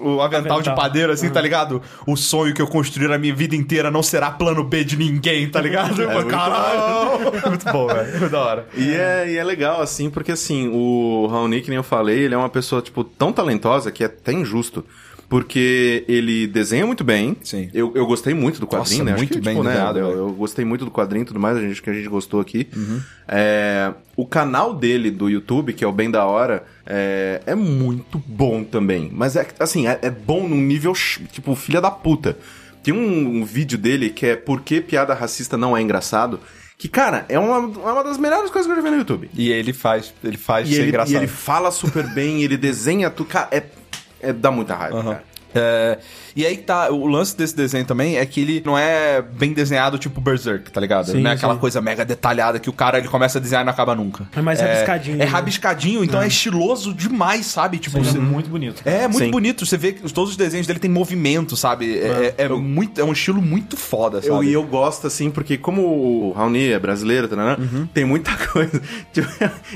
o avental, de
Avental.
padeiro, assim, tá ligado? O sonho que eu construí na minha vida inteira não será plano B de ninguém, tá ligado? (laughs)
Muito
Caralho! (laughs) muito bom, velho. Muito da hora.
E é, e é legal, assim, porque assim, o Raoni, que nem eu falei, ele é uma pessoa, tipo, tão talentosa que é até injusto. Porque ele desenha muito bem.
Sim.
Eu, eu gostei muito do quadrinho,
Nossa,
né? Acho
muito
que,
bem
tipo, né, eu, eu gostei muito do quadrinho e tudo mais, a gente, que a gente gostou aqui. É, o canal dele do YouTube, que é o Bem da Hora, é, é muito bom também. Mas é assim, é, é bom num nível, tipo, filha da puta. Tem um, um vídeo dele que é Por que piada racista não é engraçado? Que, cara, é uma, é uma das melhores coisas que eu já vi no YouTube.
E ele faz, ele faz
E
ser
ele,
engraçado.
e ele fala super bem, ele desenha tudo. Cara, é, é, dá muita raiva,
Aham.
cara.
É, e aí que tá, o lance desse desenho também é que ele não é bem desenhado tipo Berserk, tá ligado?
Sim,
não é aquela
sim.
coisa mega detalhada que o cara ele começa a desenhar e não acaba nunca.
É mais rabiscadinho,
É
né?
rabiscadinho, então é, estiloso demais, sabe? Tipo, você-
é muito bonito.
É muito
Sim.
bonito, você vê que todos os desenhos dele tem movimento, sabe? É, é, é muito, é um estilo muito foda, sabe?
Eu, e eu gosto, assim, porque como o Raoni é brasileiro, tá, né?
Uhum.
tem muita (laughs) coisa. Tipo,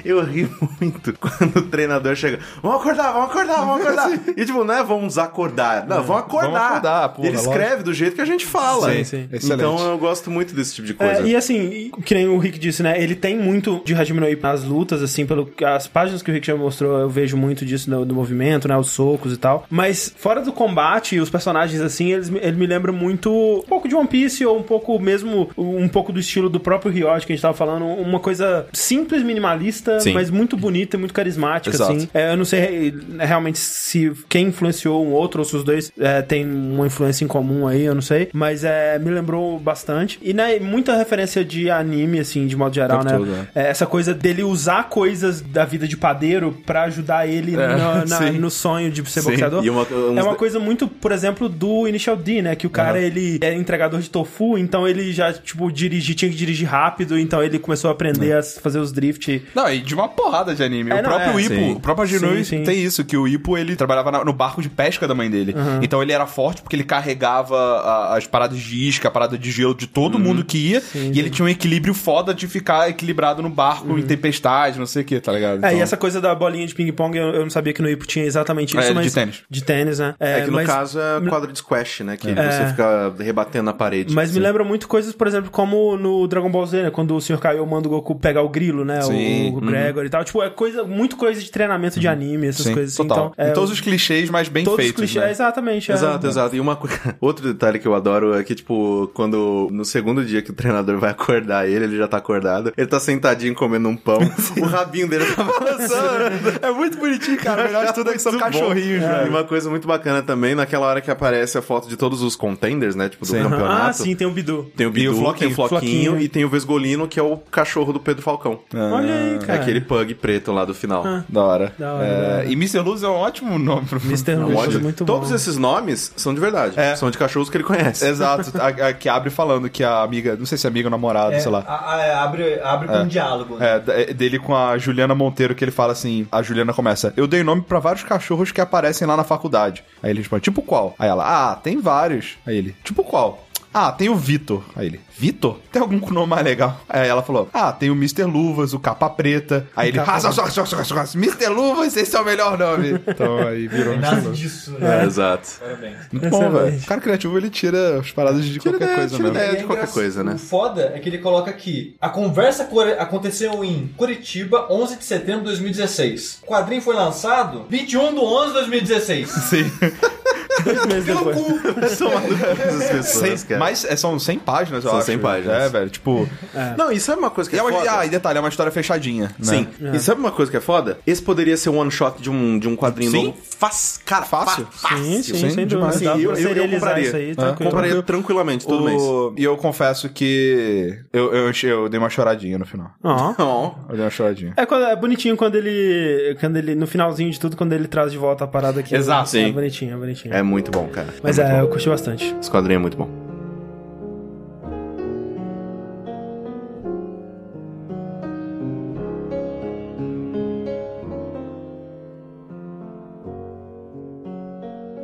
eu ri muito (laughs) quando o treinador chega. Vamos acordar, vamos acordar, vamos acordar. (laughs) e tipo, não é vamos acordar. Não, vamos acordar.
Vamos acordar, porra,
Ele escreve do jeito que a gente fala.
Sim,
sim.
Excelente.
Então eu gosto muito desse tipo de coisa.
É, e assim, que nem o Rick disse, né? Ele tem muito de Hajime no Ippo nas lutas, assim, pelo as páginas que o Rick já mostrou, eu vejo muito disso do, do movimento, né? Os socos e tal. Mas fora do combate, os personagens, assim, eles, me- ele me lembra muito um pouco de One Piece ou um pouco mesmo, um pouco do estilo do próprio Ryoji que a gente tava falando. Uma coisa simples, minimalista,
Sim.
mas muito bonita e muito carismática,
Exato.
assim. É, eu não sei é, realmente se quem influenciou um outro ou se os dois é, têm uma influência em comum aí, eu não sei. Mas é, me lembrou bastante. E né, muita referência de anime, assim, de modo geral, né?
todo, né?
É, essa coisa dele usar coisas da vida de padeiro pra ajudar ele
É,
na- (laughs) no sonho de ser
Sim,
boxeador.
uma- uns
é uma coisa muito, por exemplo, do Initial D, né? Que o cara, ele é entregador de tofu, então ele já, tipo, dirigir, tinha que dirigir rápido, então ele começou a aprender
É.
a fazer os drift.
Não, e de uma porrada de anime.
É,
o
não,
próprio
é,
Ippo,
sim.
o próprio Agenui
Sim, sim.
tem isso, que o Ippo, ele trabalhava no barco de pesca da mãe dele. Então ele era era forte porque ele carregava a- as paradas de isca, a parada de gelo de todo mundo que ia. e ele tinha um equilíbrio foda de ficar equilibrado no barco em tempestade, não sei o que, tá ligado?
É,
Então-
e essa coisa da bolinha de ping-pong, eu, eu não sabia que no Ipo tinha exatamente isso,
É, de
mas...
tênis.
De tênis, né?
É, que no
mas-
caso é quadro de squash, né? Que você fica rebatendo na parede.
Mas me lembra muito coisas, por exemplo, como no Dragon Ball Z, né? Quando o Sr. Kaiô manda o Goku pegar o grilo, né?
Sim.
O, o Gregor e tal. Tipo, é coisa, muito coisa de treinamento de anime, essas
Sim,
coisas assim.
total.
Então, é,
em todos os clichês, mas bem
todos os
feitos,
clichês,
né?
exatamente. é.
Exato, exato. E uma coisa. (laughs) Outro detalhe que eu adoro é que, tipo, quando no segundo dia que o treinador vai (laughs) acordar ele, ele já tá acordado, ele tá sentadinho comendo um pão, (laughs) o rabinho dele tá balançando.
É muito bonitinho, cara. O melhor de tudo é que são cachorrinhos,
É,
velho.
E uma coisa muito bacana também, naquela hora que aparece a foto de todos os contenders, né? Tipo, do
Sim.
campeonato.
Ah, sim, tem o Bidu.
Tem o Bidu,
E o Floquinho.
tem o Floquinho,
Floquinho.
e tem o Vesgolino, que é o cachorro do Pedro Falcão.
Olha aí,
É
cara.
aquele pug preto lá do final.
Da hora.
Da hora,
É. E Mr. Luz é um ótimo nome pro
Mr.
É um
Luz,
ótimo.
muito
Todos
bom.
esses nomes são de verdade.
É.
São de cachorros que ele conhece.
Exato, a, a- que abre falando que a amiga, não sei se é amiga ou namorada,
É,
sei lá.
a- a- abre, abre com um diálogo. né?
É, é dele com a Juliana Monteiro, que ele fala assim: a Juliana começa, eu dei nome pra vários cachorros que aparecem lá na faculdade. Aí ele responde, tipo qual? Aí ela, ah, tem vários. Aí ele, tipo qual? Ah, tem o Vitor. Aí ele, Vitor? Tem algum nome mais legal? Aí ela falou, ah, tem o Mr. Luvas, o Capa Preta. Aí ele, ah, só, só, só, só, só, só, Mr. Luvas, esse é o melhor nome. (laughs) Então aí virou Luvas.
disso,
É,
né?
exato.
Parabéns.
Muito bom, velho. O cara criativo, ele tira as paradas de qualquer
ideia,
coisa
tira
mesmo.
ideia.
E
de
é
qualquer coisa, né?
O foda é que ele coloca aqui: a conversa aconteceu em Curitiba, 11 de setembro de 2016. O quadrinho foi lançado 21 de 11 de 2016.
Sim. (laughs)
Dois meses depois.
São malucas as pessoas,
Cem-
cara.
mas é, são 100 páginas, eu
São
acho.
100 páginas.
É, velho. Tipo.
Não, e sabe uma coisa que é,
é uma,
foda?
ah, e detalhe, é uma história fechadinha. Né?
Sim. E sabe uma coisa que é foda? Esse poderia ser um one shot de um, de um quadrinho
Sim.
novo. Faz, cara,
Fácil.
Fácil.
Sim, sim,
Sim,
sem dúvida.
eu- eu- eu compraria.
isso aí,
É,
tranquilo.
Compraria tranquilamente todo mês.
O- E eu confesso que eu, eu, eu dei uma choradinha no final.
Ó.
Eu dei uma choradinha.
É, quando- é bonitinho quando ele, quando ele. No finalzinho de tudo, quando ele traz de volta a parada aqui.
Exato,
É
sim.
bonitinho, é bonitinho.
É muito bom, cara.
Mas
muito
é, eu curti bastante.
Esse quadrinho é muito bom.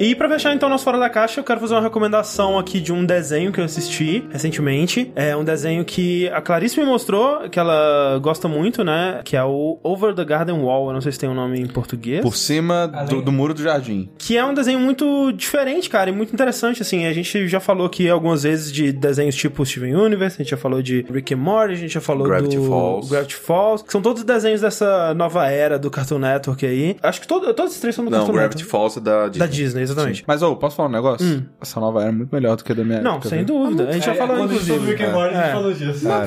E pra fechar então nosso Fora da Caixa, eu quero fazer uma recomendação aqui de um desenho que eu assisti recentemente. É um desenho que a Clarice me mostrou, que ela gosta muito, né? Que é o Over the Garden Wall. Eu não sei se tem um nome em português.
Por cima do, do muro do jardim.
Que é um desenho muito diferente, cara, e muito interessante, assim. A gente já falou aqui algumas vezes de desenhos tipo Steven Universe, a gente já falou de Rick and Morty, a gente já falou
Gravity
do
Falls.
Gravity Falls, que são todos desenhos dessa nova era do Cartoon Network aí. Acho que todo, todos esses três são do
Não,
Cartoon
Gravity
Network.
Falls é da Disney.
Da Disney, exatamente.
Mas, ô, posso falar um negócio? Essa nova era muito melhor do que a da minha
Não,
época,
sem
viu?
dúvida. A gente já falou,
quando
inclusive.
Rick and Morty, a gente
É.
falou disso.
É,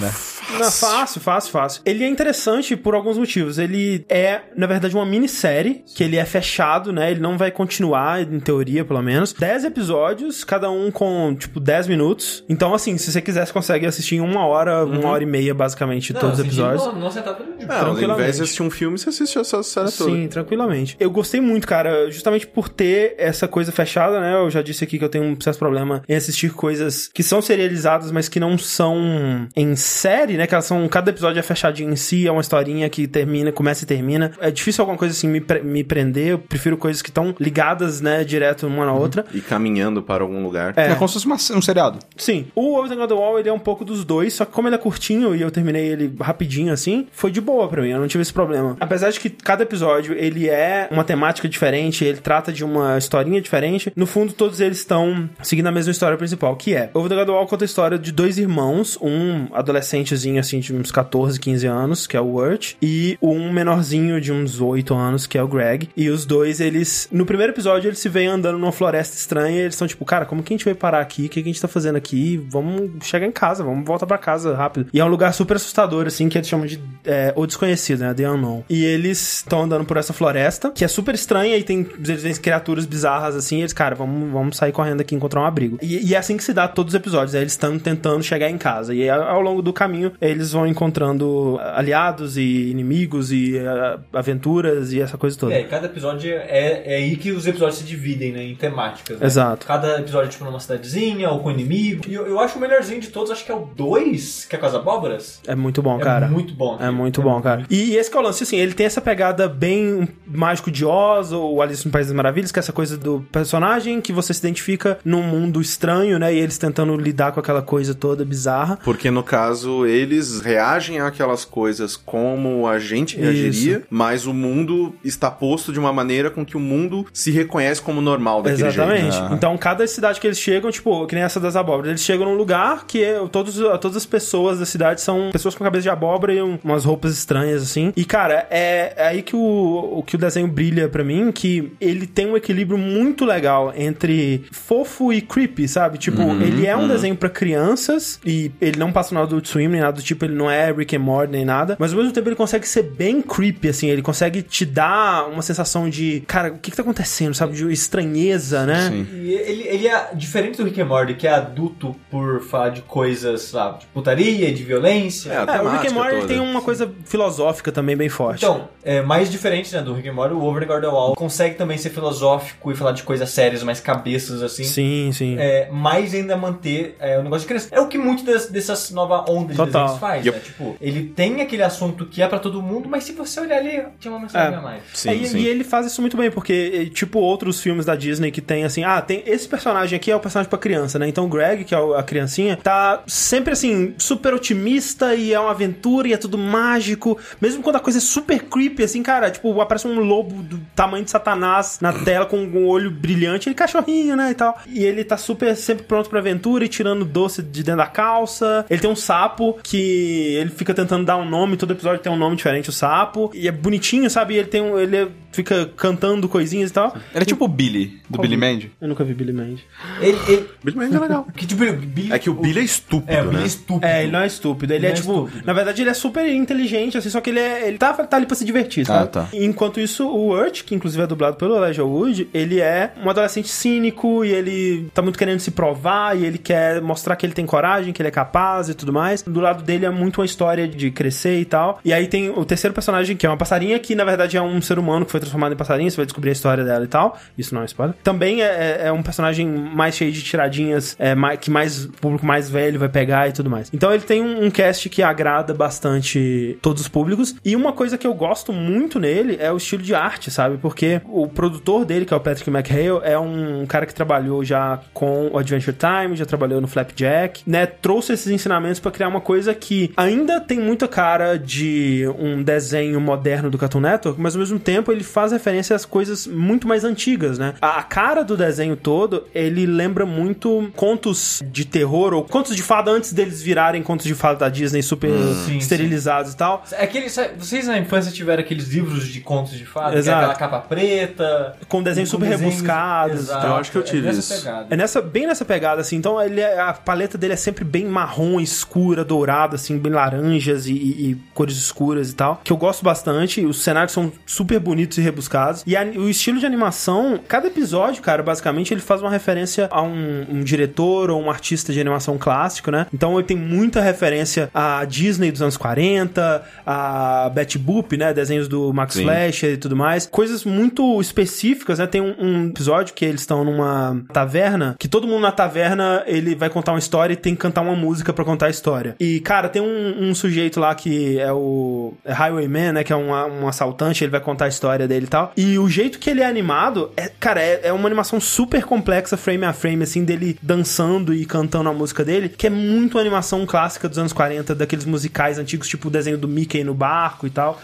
né?
Não, fácil, fácil, fácil. Ele é interessante por alguns motivos. Ele é, na verdade, uma minissérie, que ele é fechado, né? Ele não vai continuar, em teoria, pelo menos. Dez episódios, cada um com, tipo, 10 minutos. Então, assim, se você quiser, você consegue assistir em uma hora, uma hora e meia, basicamente,
Não,
todos os episódios.
Não, não sentado no
Não, ao
Tranquilamente.
invés de assistir um filme, você assiste essa série toda.
Sim, tranquilamente. Eu gostei muito, cara, justamente por ter essa coisa fechada, né? Eu já disse aqui que eu tenho um certo problema em assistir coisas que são serializadas, mas que não são em série, né? Que elas são. Cada episódio é fechadinho em si, é uma historinha que termina, começa e termina. É difícil alguma coisa assim me, pre- me prender. Eu prefiro coisas que estão ligadas, né, direto uma na outra.
E caminhando para algum lugar.
É.
É como se fosse uma- um seriado.
Sim, o Over the Wall ele é um pouco dos dois, só que como ele é curtinho e eu terminei ele rapidinho assim, foi de boa pra mim, eu não tive esse problema. Apesar de que cada episódio ele é uma temática diferente, ele trata de uma historinha diferente, no fundo todos eles estão seguindo a mesma história principal, que é Over the Wall conta a história de dois irmãos, um assim de uns 14, 15 anos, que é o Wirt, e um menorzinho de uns 8 anos, que é o Greg. E os dois, eles no primeiro episódio eles se veem andando numa floresta estranha, e eles são tipo, cara, como que a gente veio parar aqui? O que a gente tá fazendo aqui? Vamos chegar em casa, vamos voltar pra casa rápido. E é um lugar super assustador, assim, que eles chamam de é, o desconhecido, né? The Unknown. E eles estão andando por essa floresta, que é super estranha e tem eles veem criaturas bizarras assim. E eles, cara, vamos, vamos sair correndo aqui e encontrar um abrigo. E, e é assim que se dá todos os episódios. Aí eles estão tentando chegar em casa. E ao, ao longo do caminho, eles vão encontrando aliados e inimigos e ah, aventuras e essa coisa toda.
É, e cada episódio é, é aí que os episódios se dividem, né? Em temáticas. né?
Exato.
Cada episódio, tipo, numa cidadezinha ou com inimigo. E eu, eu acho o melhorzinho de todos, acho que é o 2, que é com as abóboras.
É muito bom,
É
cara.
muito bom.
É muito bom. bom, cara. E esse que é o lance, assim, ele tem essa pegada bem mágico de Oz, ou Alice no País das Maravilhas, que é essa coisa do personagem que você se identifica num mundo estranho, né? E eles tentando lidar com aquela coisa toda bizarra.
Porque no caso, eles reagem àquelas coisas como a gente reagiria, mas o mundo está posto de uma maneira com que o mundo se reconhece como normal daquele
Exatamente.
jeito.
Então, cada cidade que eles chegam, tipo, que nem essa das abóboras, eles chegam num lugar que é, todos, todas as pessoas da cidade são pessoas com cabeça de abóbora e um- umas roupas estranhas, assim. E, cara, é, é aí que o, o que o desenho brilha pra mim, que ele tem um equilíbrio muito legal entre fofo e creepy, sabe? Tipo, ele é um desenho pra crianças e ele não passa no Adult Swim nem nada do tipo, ele não é Rick and Morty nem nada, mas ao mesmo tempo ele consegue ser bem creepy, assim, ele consegue te dar uma sensação de, cara, o que que tá acontecendo, sabe? De estranheza, né?
Sim.
E ele, ele é diferente do Rick and Morty, que é adulto por falar de coisas, sabe, de putaria, de violência.
É,
É, o Rick and Morty
toda.
tem uma coisa filosófica também bem forte.
Então, é mais diferente né, do Rick and Morty, o Over the Garden Wall consegue também ser filosófico e falar de coisas sérias, mais cabeças assim.
sim, sim.
É, mas ainda manter é, o negócio de criança. É o que muito das- dessas nova onda de Desenhos faz,
Yep.
né? Tipo, ele tem aquele assunto que é pra todo mundo, mas se você olhar ali, tinha uma mensagem
É.
a mais.
Sim,
É, e,
sim.
e ele faz isso muito bem, porque, tipo, outros filmes da Disney que tem assim, ah, tem esse personagem aqui é o personagem pra criança, né? Então o Greg, que é a criancinha, tá sempre assim, super otimista e é uma aventura e é tudo mágico. Mesmo quando a coisa é super creepy, assim, cara, tipo, aparece um lobo do tamanho de Satanás na tela com um olho brilhante, ele cachorrinho, né? E tal. E ele tá super sempre pronto pra aventura e tirando doce de dentro da calça. Ele tem um sapo que ele fica tentando dar um nome, todo episódio tem um nome diferente, o sapo. E é bonitinho, sabe? E ele tem um. Ele fica cantando coisinhas e tal.
Ele é tipo o Billy, do Billy Mandy.
Eu nunca vi Billy Mandy.
Ele, ele,
Billy Mandy é legal.
que, tipo, Billy,
É que o Billy é estúpido,
É, o Billy
né?
é estúpido.
É, ele não é estúpido. Ele,
Ele
é,
é
tipo.
estúpido.
Na verdade, ele é super inteligente, assim, só que ele é. Ele tá, tá ali pra se divertir, sabe?
Ah, tá.
Enquanto isso, o Urt, que inclusive é dublado pelo Elijah Wood, ele é um adolescente cínico e ele tá muito querendo se provar e ele quer mostrar que ele tem coragem, que ele é capaz e tudo mais. Do lado dele é muito uma história de crescer e tal. E aí tem o terceiro personagem, que é uma passarinha, que na verdade é um ser humano que foi transformado em passarinho. Você vai descobrir a história dela e tal. Isso não é spoiler. Também é, é- é um personagem mais cheio de tiradinhas, é, mais- que mais público mais velho vai pegar e tudo mais. Então ele tem um, um cast que agrada bastante todos os públicos. E uma coisa que eu gosto muito nele é o estilo de arte, sabe? Porque o produtor dele, que é o Patrick McHale, é um cara que trabalhou já com o Adventure Time, já trabalhou no Flapjack, né? Trouxe esses ensinamentos pra criar uma coisa que ainda tem muita cara de um desenho moderno do Cartoon Network, mas ao mesmo tempo ele faz referência às coisas muito mais antigas, né? A cara do desenho todo, ele lembra muito contos de terror ou contos de fada antes deles virarem contos de fada da Disney super
sim.
esterilizados e tal.
É aquele, vocês na infância tiveram aqueles livros de contos de fada, que é
Exato.
aquela capa preta,
Com desenhos super rebuscados e
Exato.
tal.
Eu acho que eu tive
é nessa
isso.
Pegada.
É nessa, bem nessa pegada, assim. Então, ele é- a paleta dele é sempre bem marrom, escura, dourada, assim, bem laranjas e, e- e cores escuras e tal. Que eu gosto bastante. Os cenários são super bonitos e rebuscados. E a- o estilo de animação, cada episódio, cara, basicamente, ele faz uma referência a um, um diretor ou um artista de animação clássico, né? Então, ele tem muita referência à Disney dos anos 40, a Betty Boop, né? Desenhos do Max
Sim.
Fleischer e tudo mais. Coisas muito específicas, né? Tem um, um episódio que eles estão numa taverna, que todo mundo na taverna, ele vai contar uma história e tem que cantar uma música pra contar a história. E, cara, tem um, um sujeito lá que é o é Highwayman, né? Que é um, um assaltante, ele vai contar a história dele e tal. E o jeito que ele é animado, é, cara, é, é uma animação super complexa, frame a frame, assim, dele dançando e cantando a música dele, que é muito animação clássica dos anos 40, daqueles musicais antigos, tipo o desenho do Mickey no barco e tal.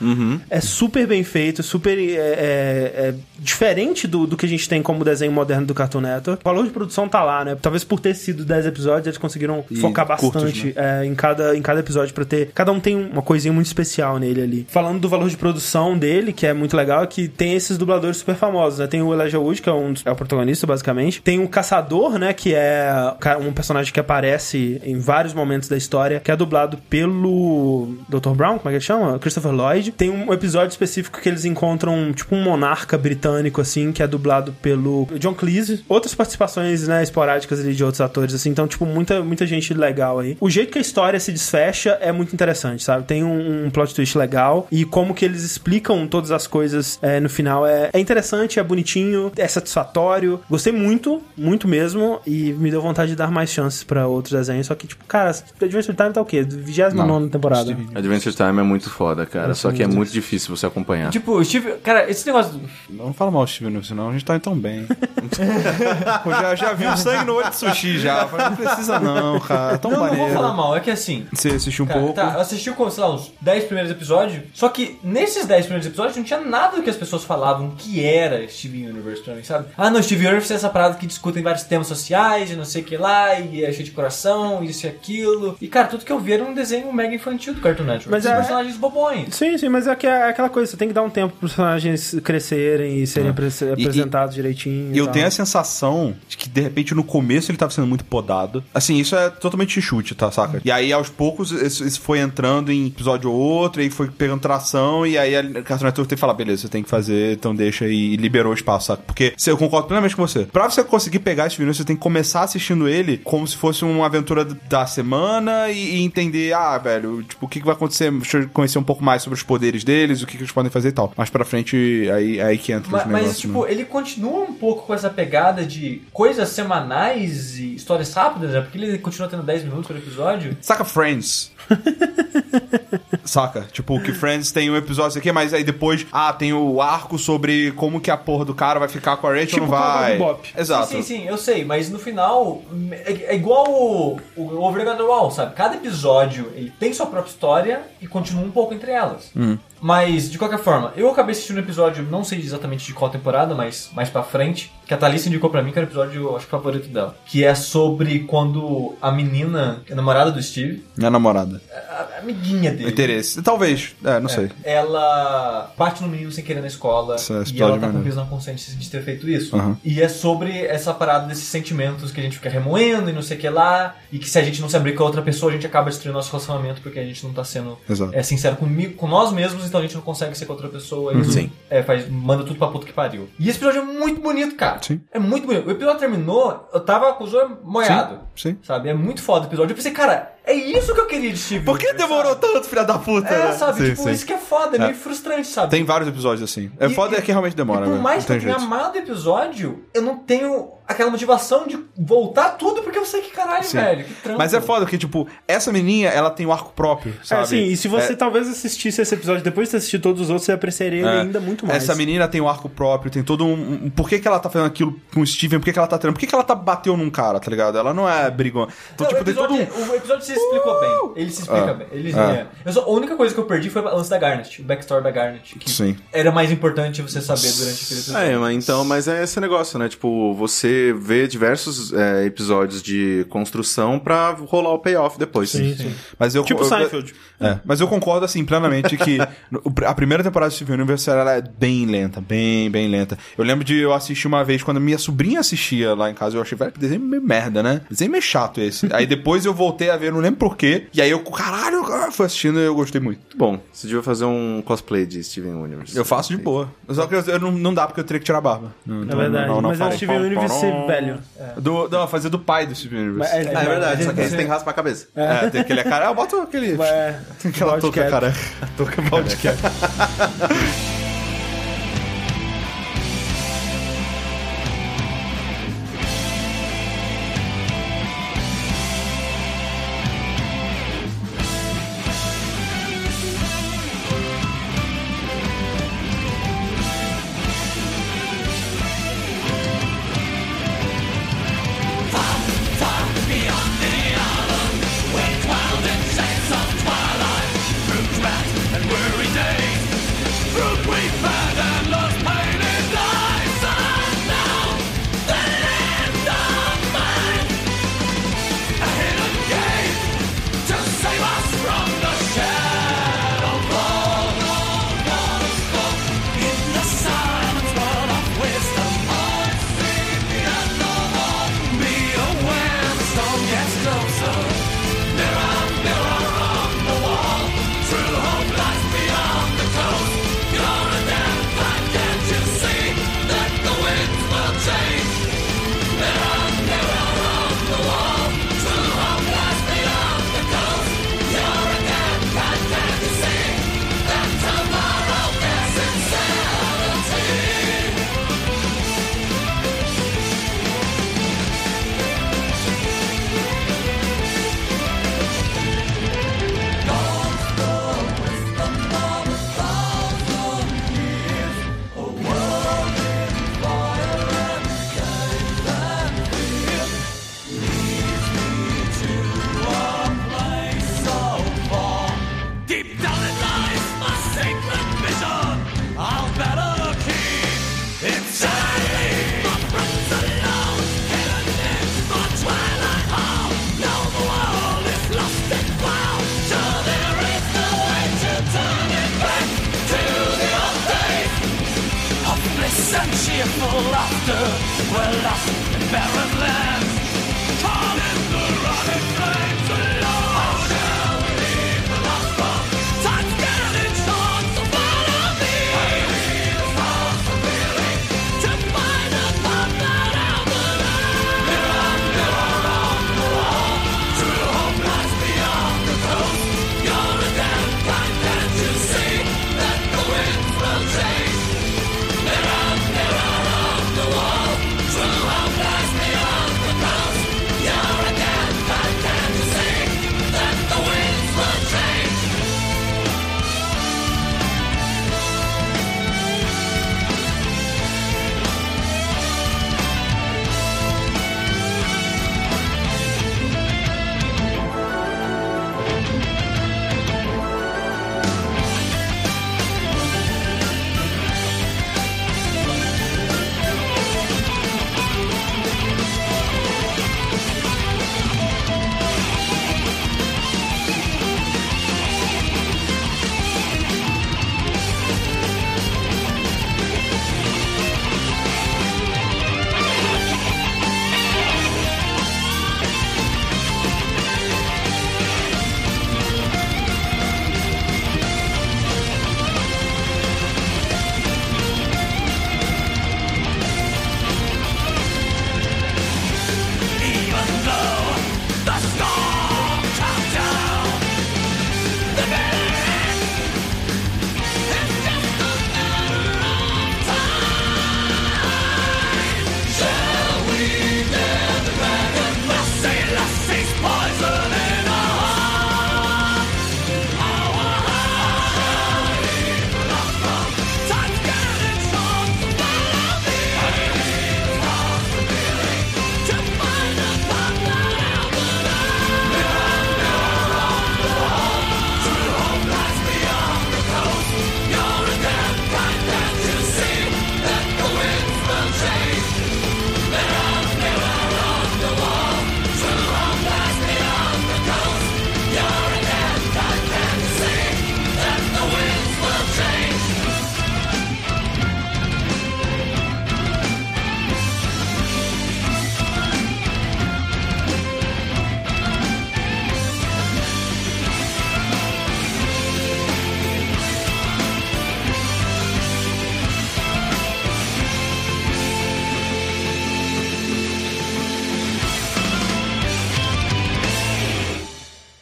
É super bem feito, super é, é- é diferente do, do que a gente tem como desenho moderno do Cartoon Network. O valor de produção tá lá, né? Talvez por ter sido 10 episódios, eles conseguiram
E
focar
curtos,
bastante é, em, cada, em cada episódio pra ter. Cada um tem uma coisinha muito especial nele ali. Falando do valor de produção dele, que é muito legal, é que tem esses dubladores super famosos, né? Tem o Elijah Wood, que é, um é o protagonista, basicamente. Tem o Caçador, né? Que é um personagem que aparece em vários momentos da história, que é dublado pelo Dr. Brown, como é que ele chama? Christopher Lloyd. Tem um episódio específico que eles encontram, tipo, um monarca britânico, assim, que é dublado pelo John Cleese. Outras participações, né, esporádicas ali de outros atores, assim. Então, tipo, muita, muita gente legal aí. O jeito que a história se desfecha é muito interessante, sabe? Tem um, um plot twist legal e como que eles explicam todas as coisas é, no final é, é interessante, é bonitinho, é satisfatório. Gostei muito, muito mesmo e me deu vontade de dar mais chances pra outros desenhos. Só que, tipo, cara, Adventure Time tá o quê? 29 temporada.
Adventure Time é muito foda, cara. Só que é muito difícil você acompanhar.
Tipo, o Steve. Cara, esse negócio.
Não fala mal do Steven Universe, não. A gente tá tão bem. (laughs) eu já, já vi o sangue no olho de sushi já. Eu falei, não precisa não, cara. Tão
Não, não vou falar mal, é que assim.
Você assistiu um
Cara,
pouco.
tá, eu assisti, como, sei lá, uns 10 primeiros episódios. Só que nesses 10 primeiros episódios não tinha nada do que as pessoas falavam que era Steven Universe pra mim, sabe? Ah, não, Steven Universe é essa parada que discutem vários temas sociais e não sei o que lá, e é cheio de coração, isso e aquilo. E, cara, tudo que eu vi era um desenho mega infantil do Cartoon Network.
Mas é-
personagens bobões.
Sim, sim, mas é, que é aquela coisa, você tem que dar um tempo pros personagens crescerem e serem apre- apresentados direitinho.
E eu
tal.
tenho a sensação de que, de repente, no começo ele tava sendo muito podado. Assim, isso é totalmente chute, tá, saca? E aí, aos poucos, isso, foi entrando em episódio ou outro, e aí foi pegando tração, e aí a Cartoon Network tem que falar, beleza, você tem que fazer, então deixa e liberou o espaço, saca? Porque se eu concordo plenamente com você. Pra você conseguir pegar esse vídeo, você tem que começar assistindo ele como se fosse uma aventura da semana e, e entender, ah, velho, tipo, o que, que vai acontecer, deixa eu conhecer um pouco mais sobre os poderes deles, o que, que eles podem fazer e tal. Mais pra frente, aí, aí que entra
Ma-
os
Mas,
negócios,
tipo,
né?
ele continua um pouco com essa pegada de coisas semanais e histórias rápidas, né? Porque ele continua tendo 10 minutos por episódio.
Saca Friends? (laughs) Saca? Tipo, que Friends tem um episódio aqui, mas aí depois, ah, tem o arco sobre como que a porra do cara vai ficar com a Rachel
Tipo
ou não vai.
Bebop.
Exato.
Sim, sim, sim, eu sei, mas no final é, é igual o, o Over the Wall, sabe? Cada episódio ele tem sua própria história e continua um pouco entre elas. Mas, de qualquer forma, eu acabei assistindo um episódio, não sei exatamente de qual temporada, mas mais pra frente, que a Thalissa indicou pra mim, que era o episódio, eu acho, favorito dela. Que é sobre quando a menina, que é a namorada do Steve,
Minha namorada.
A, a amiguinha dele.
Interesse. Talvez. É, não sei.
Ela bate no menino sem querer na escola
Isso,
e ela tá com peso na consciência de ter feito isso.
Aham.
E é sobre essa parada desses sentimentos que a gente fica remoendo e não sei o que lá, e que se a gente não se abrir com a outra pessoa, a gente acaba destruindo nosso relacionamento porque a gente não tá sendo
Exato.
é, sincero comigo, com nós mesmos, então a gente não consegue ser com outra pessoa e
Uhum.
isso
Sim.
é, faz, manda tudo pra puta que pariu. E esse episódio é muito bonito, cara.
Sim.
É muito bonito. O episódio terminou, eu tava com o olhos moiado.
Sim.
Sabe? É muito foda o episódio. Eu pensei, cara, é isso que eu queria de Steve.
Por que demorou
sabe?
tanto, filha da puta?
É,
né?
sabe?
Sim,
tipo,
sim.
isso que é foda, é meio frustrante, sabe?
Tem vários episódios assim. É
E-
foda é que realmente demora,
e por mais que eu tenha amado o episódio, eu não tenho aquela motivação de voltar tudo porque eu sei que caralho,
Sim.
velho. Que trampo.
Mas é foda, porque, tipo, essa menininha, ela tem o arco próprio, sabe?
É, sim, e se você
É,
talvez assistisse esse episódio depois de ter assistido todos os outros, você apreciaria ele
É.
ainda muito mais.
Essa menina tem um arco próprio, tem todo um. um- por que, que ela tá fazendo aquilo com o Steven? Por que, que ela tá treinando? Por que, que ela tá bateu num cara, tá ligado? Ela não é brigona. Então,
Não,
tipo,
o,
tem todo
episódio,
um.
o episódio se explicou bem. Ele se explica
Ah.
bem. Ele, é. Eu só- a única coisa que eu perdi foi o lance da Garnet, o backstory da Garnet. Que
Sim.
era mais importante você saber durante aquele episódio.
É, mas então, mas é esse negócio, né? Tipo, você vê diversos é, episódios de construção pra rolar o payoff depois.
Sim, sim.
Mas eu,
Tipo
eu-
Seinfeld.
É, mas eu concordo, assim, plenamente que (laughs) a primeira temporada de Steven Universe ela é bem lenta, bem, bem lenta. Eu lembro de eu assistir uma vez, quando minha sobrinha assistia lá em casa, eu achei, velho, que desenho meio merda, né? Desenho meio chato esse. aí depois eu voltei a ver, não lembro porquê, e aí eu, caralho, fui assistindo e eu gostei muito.
Bom, você devia fazer um cosplay de Steven Universe.
Eu faço de boa. Só que eu, eu não, não dá porque eu teria que tirar a barba. Não,
É verdade. mas é o
farei.
Steven Universe ser velho.
Do, não, fazer do pai do Steven Universe.
Mas
É,
é-
Ah, é verdade, só que aí
Você-
tem que raspar a cabeça.
tem aquele cara. Eu boto aquele.
É, (laughs)
aquela touca,
cap.
cara. A (laughs) touca bald (laughs)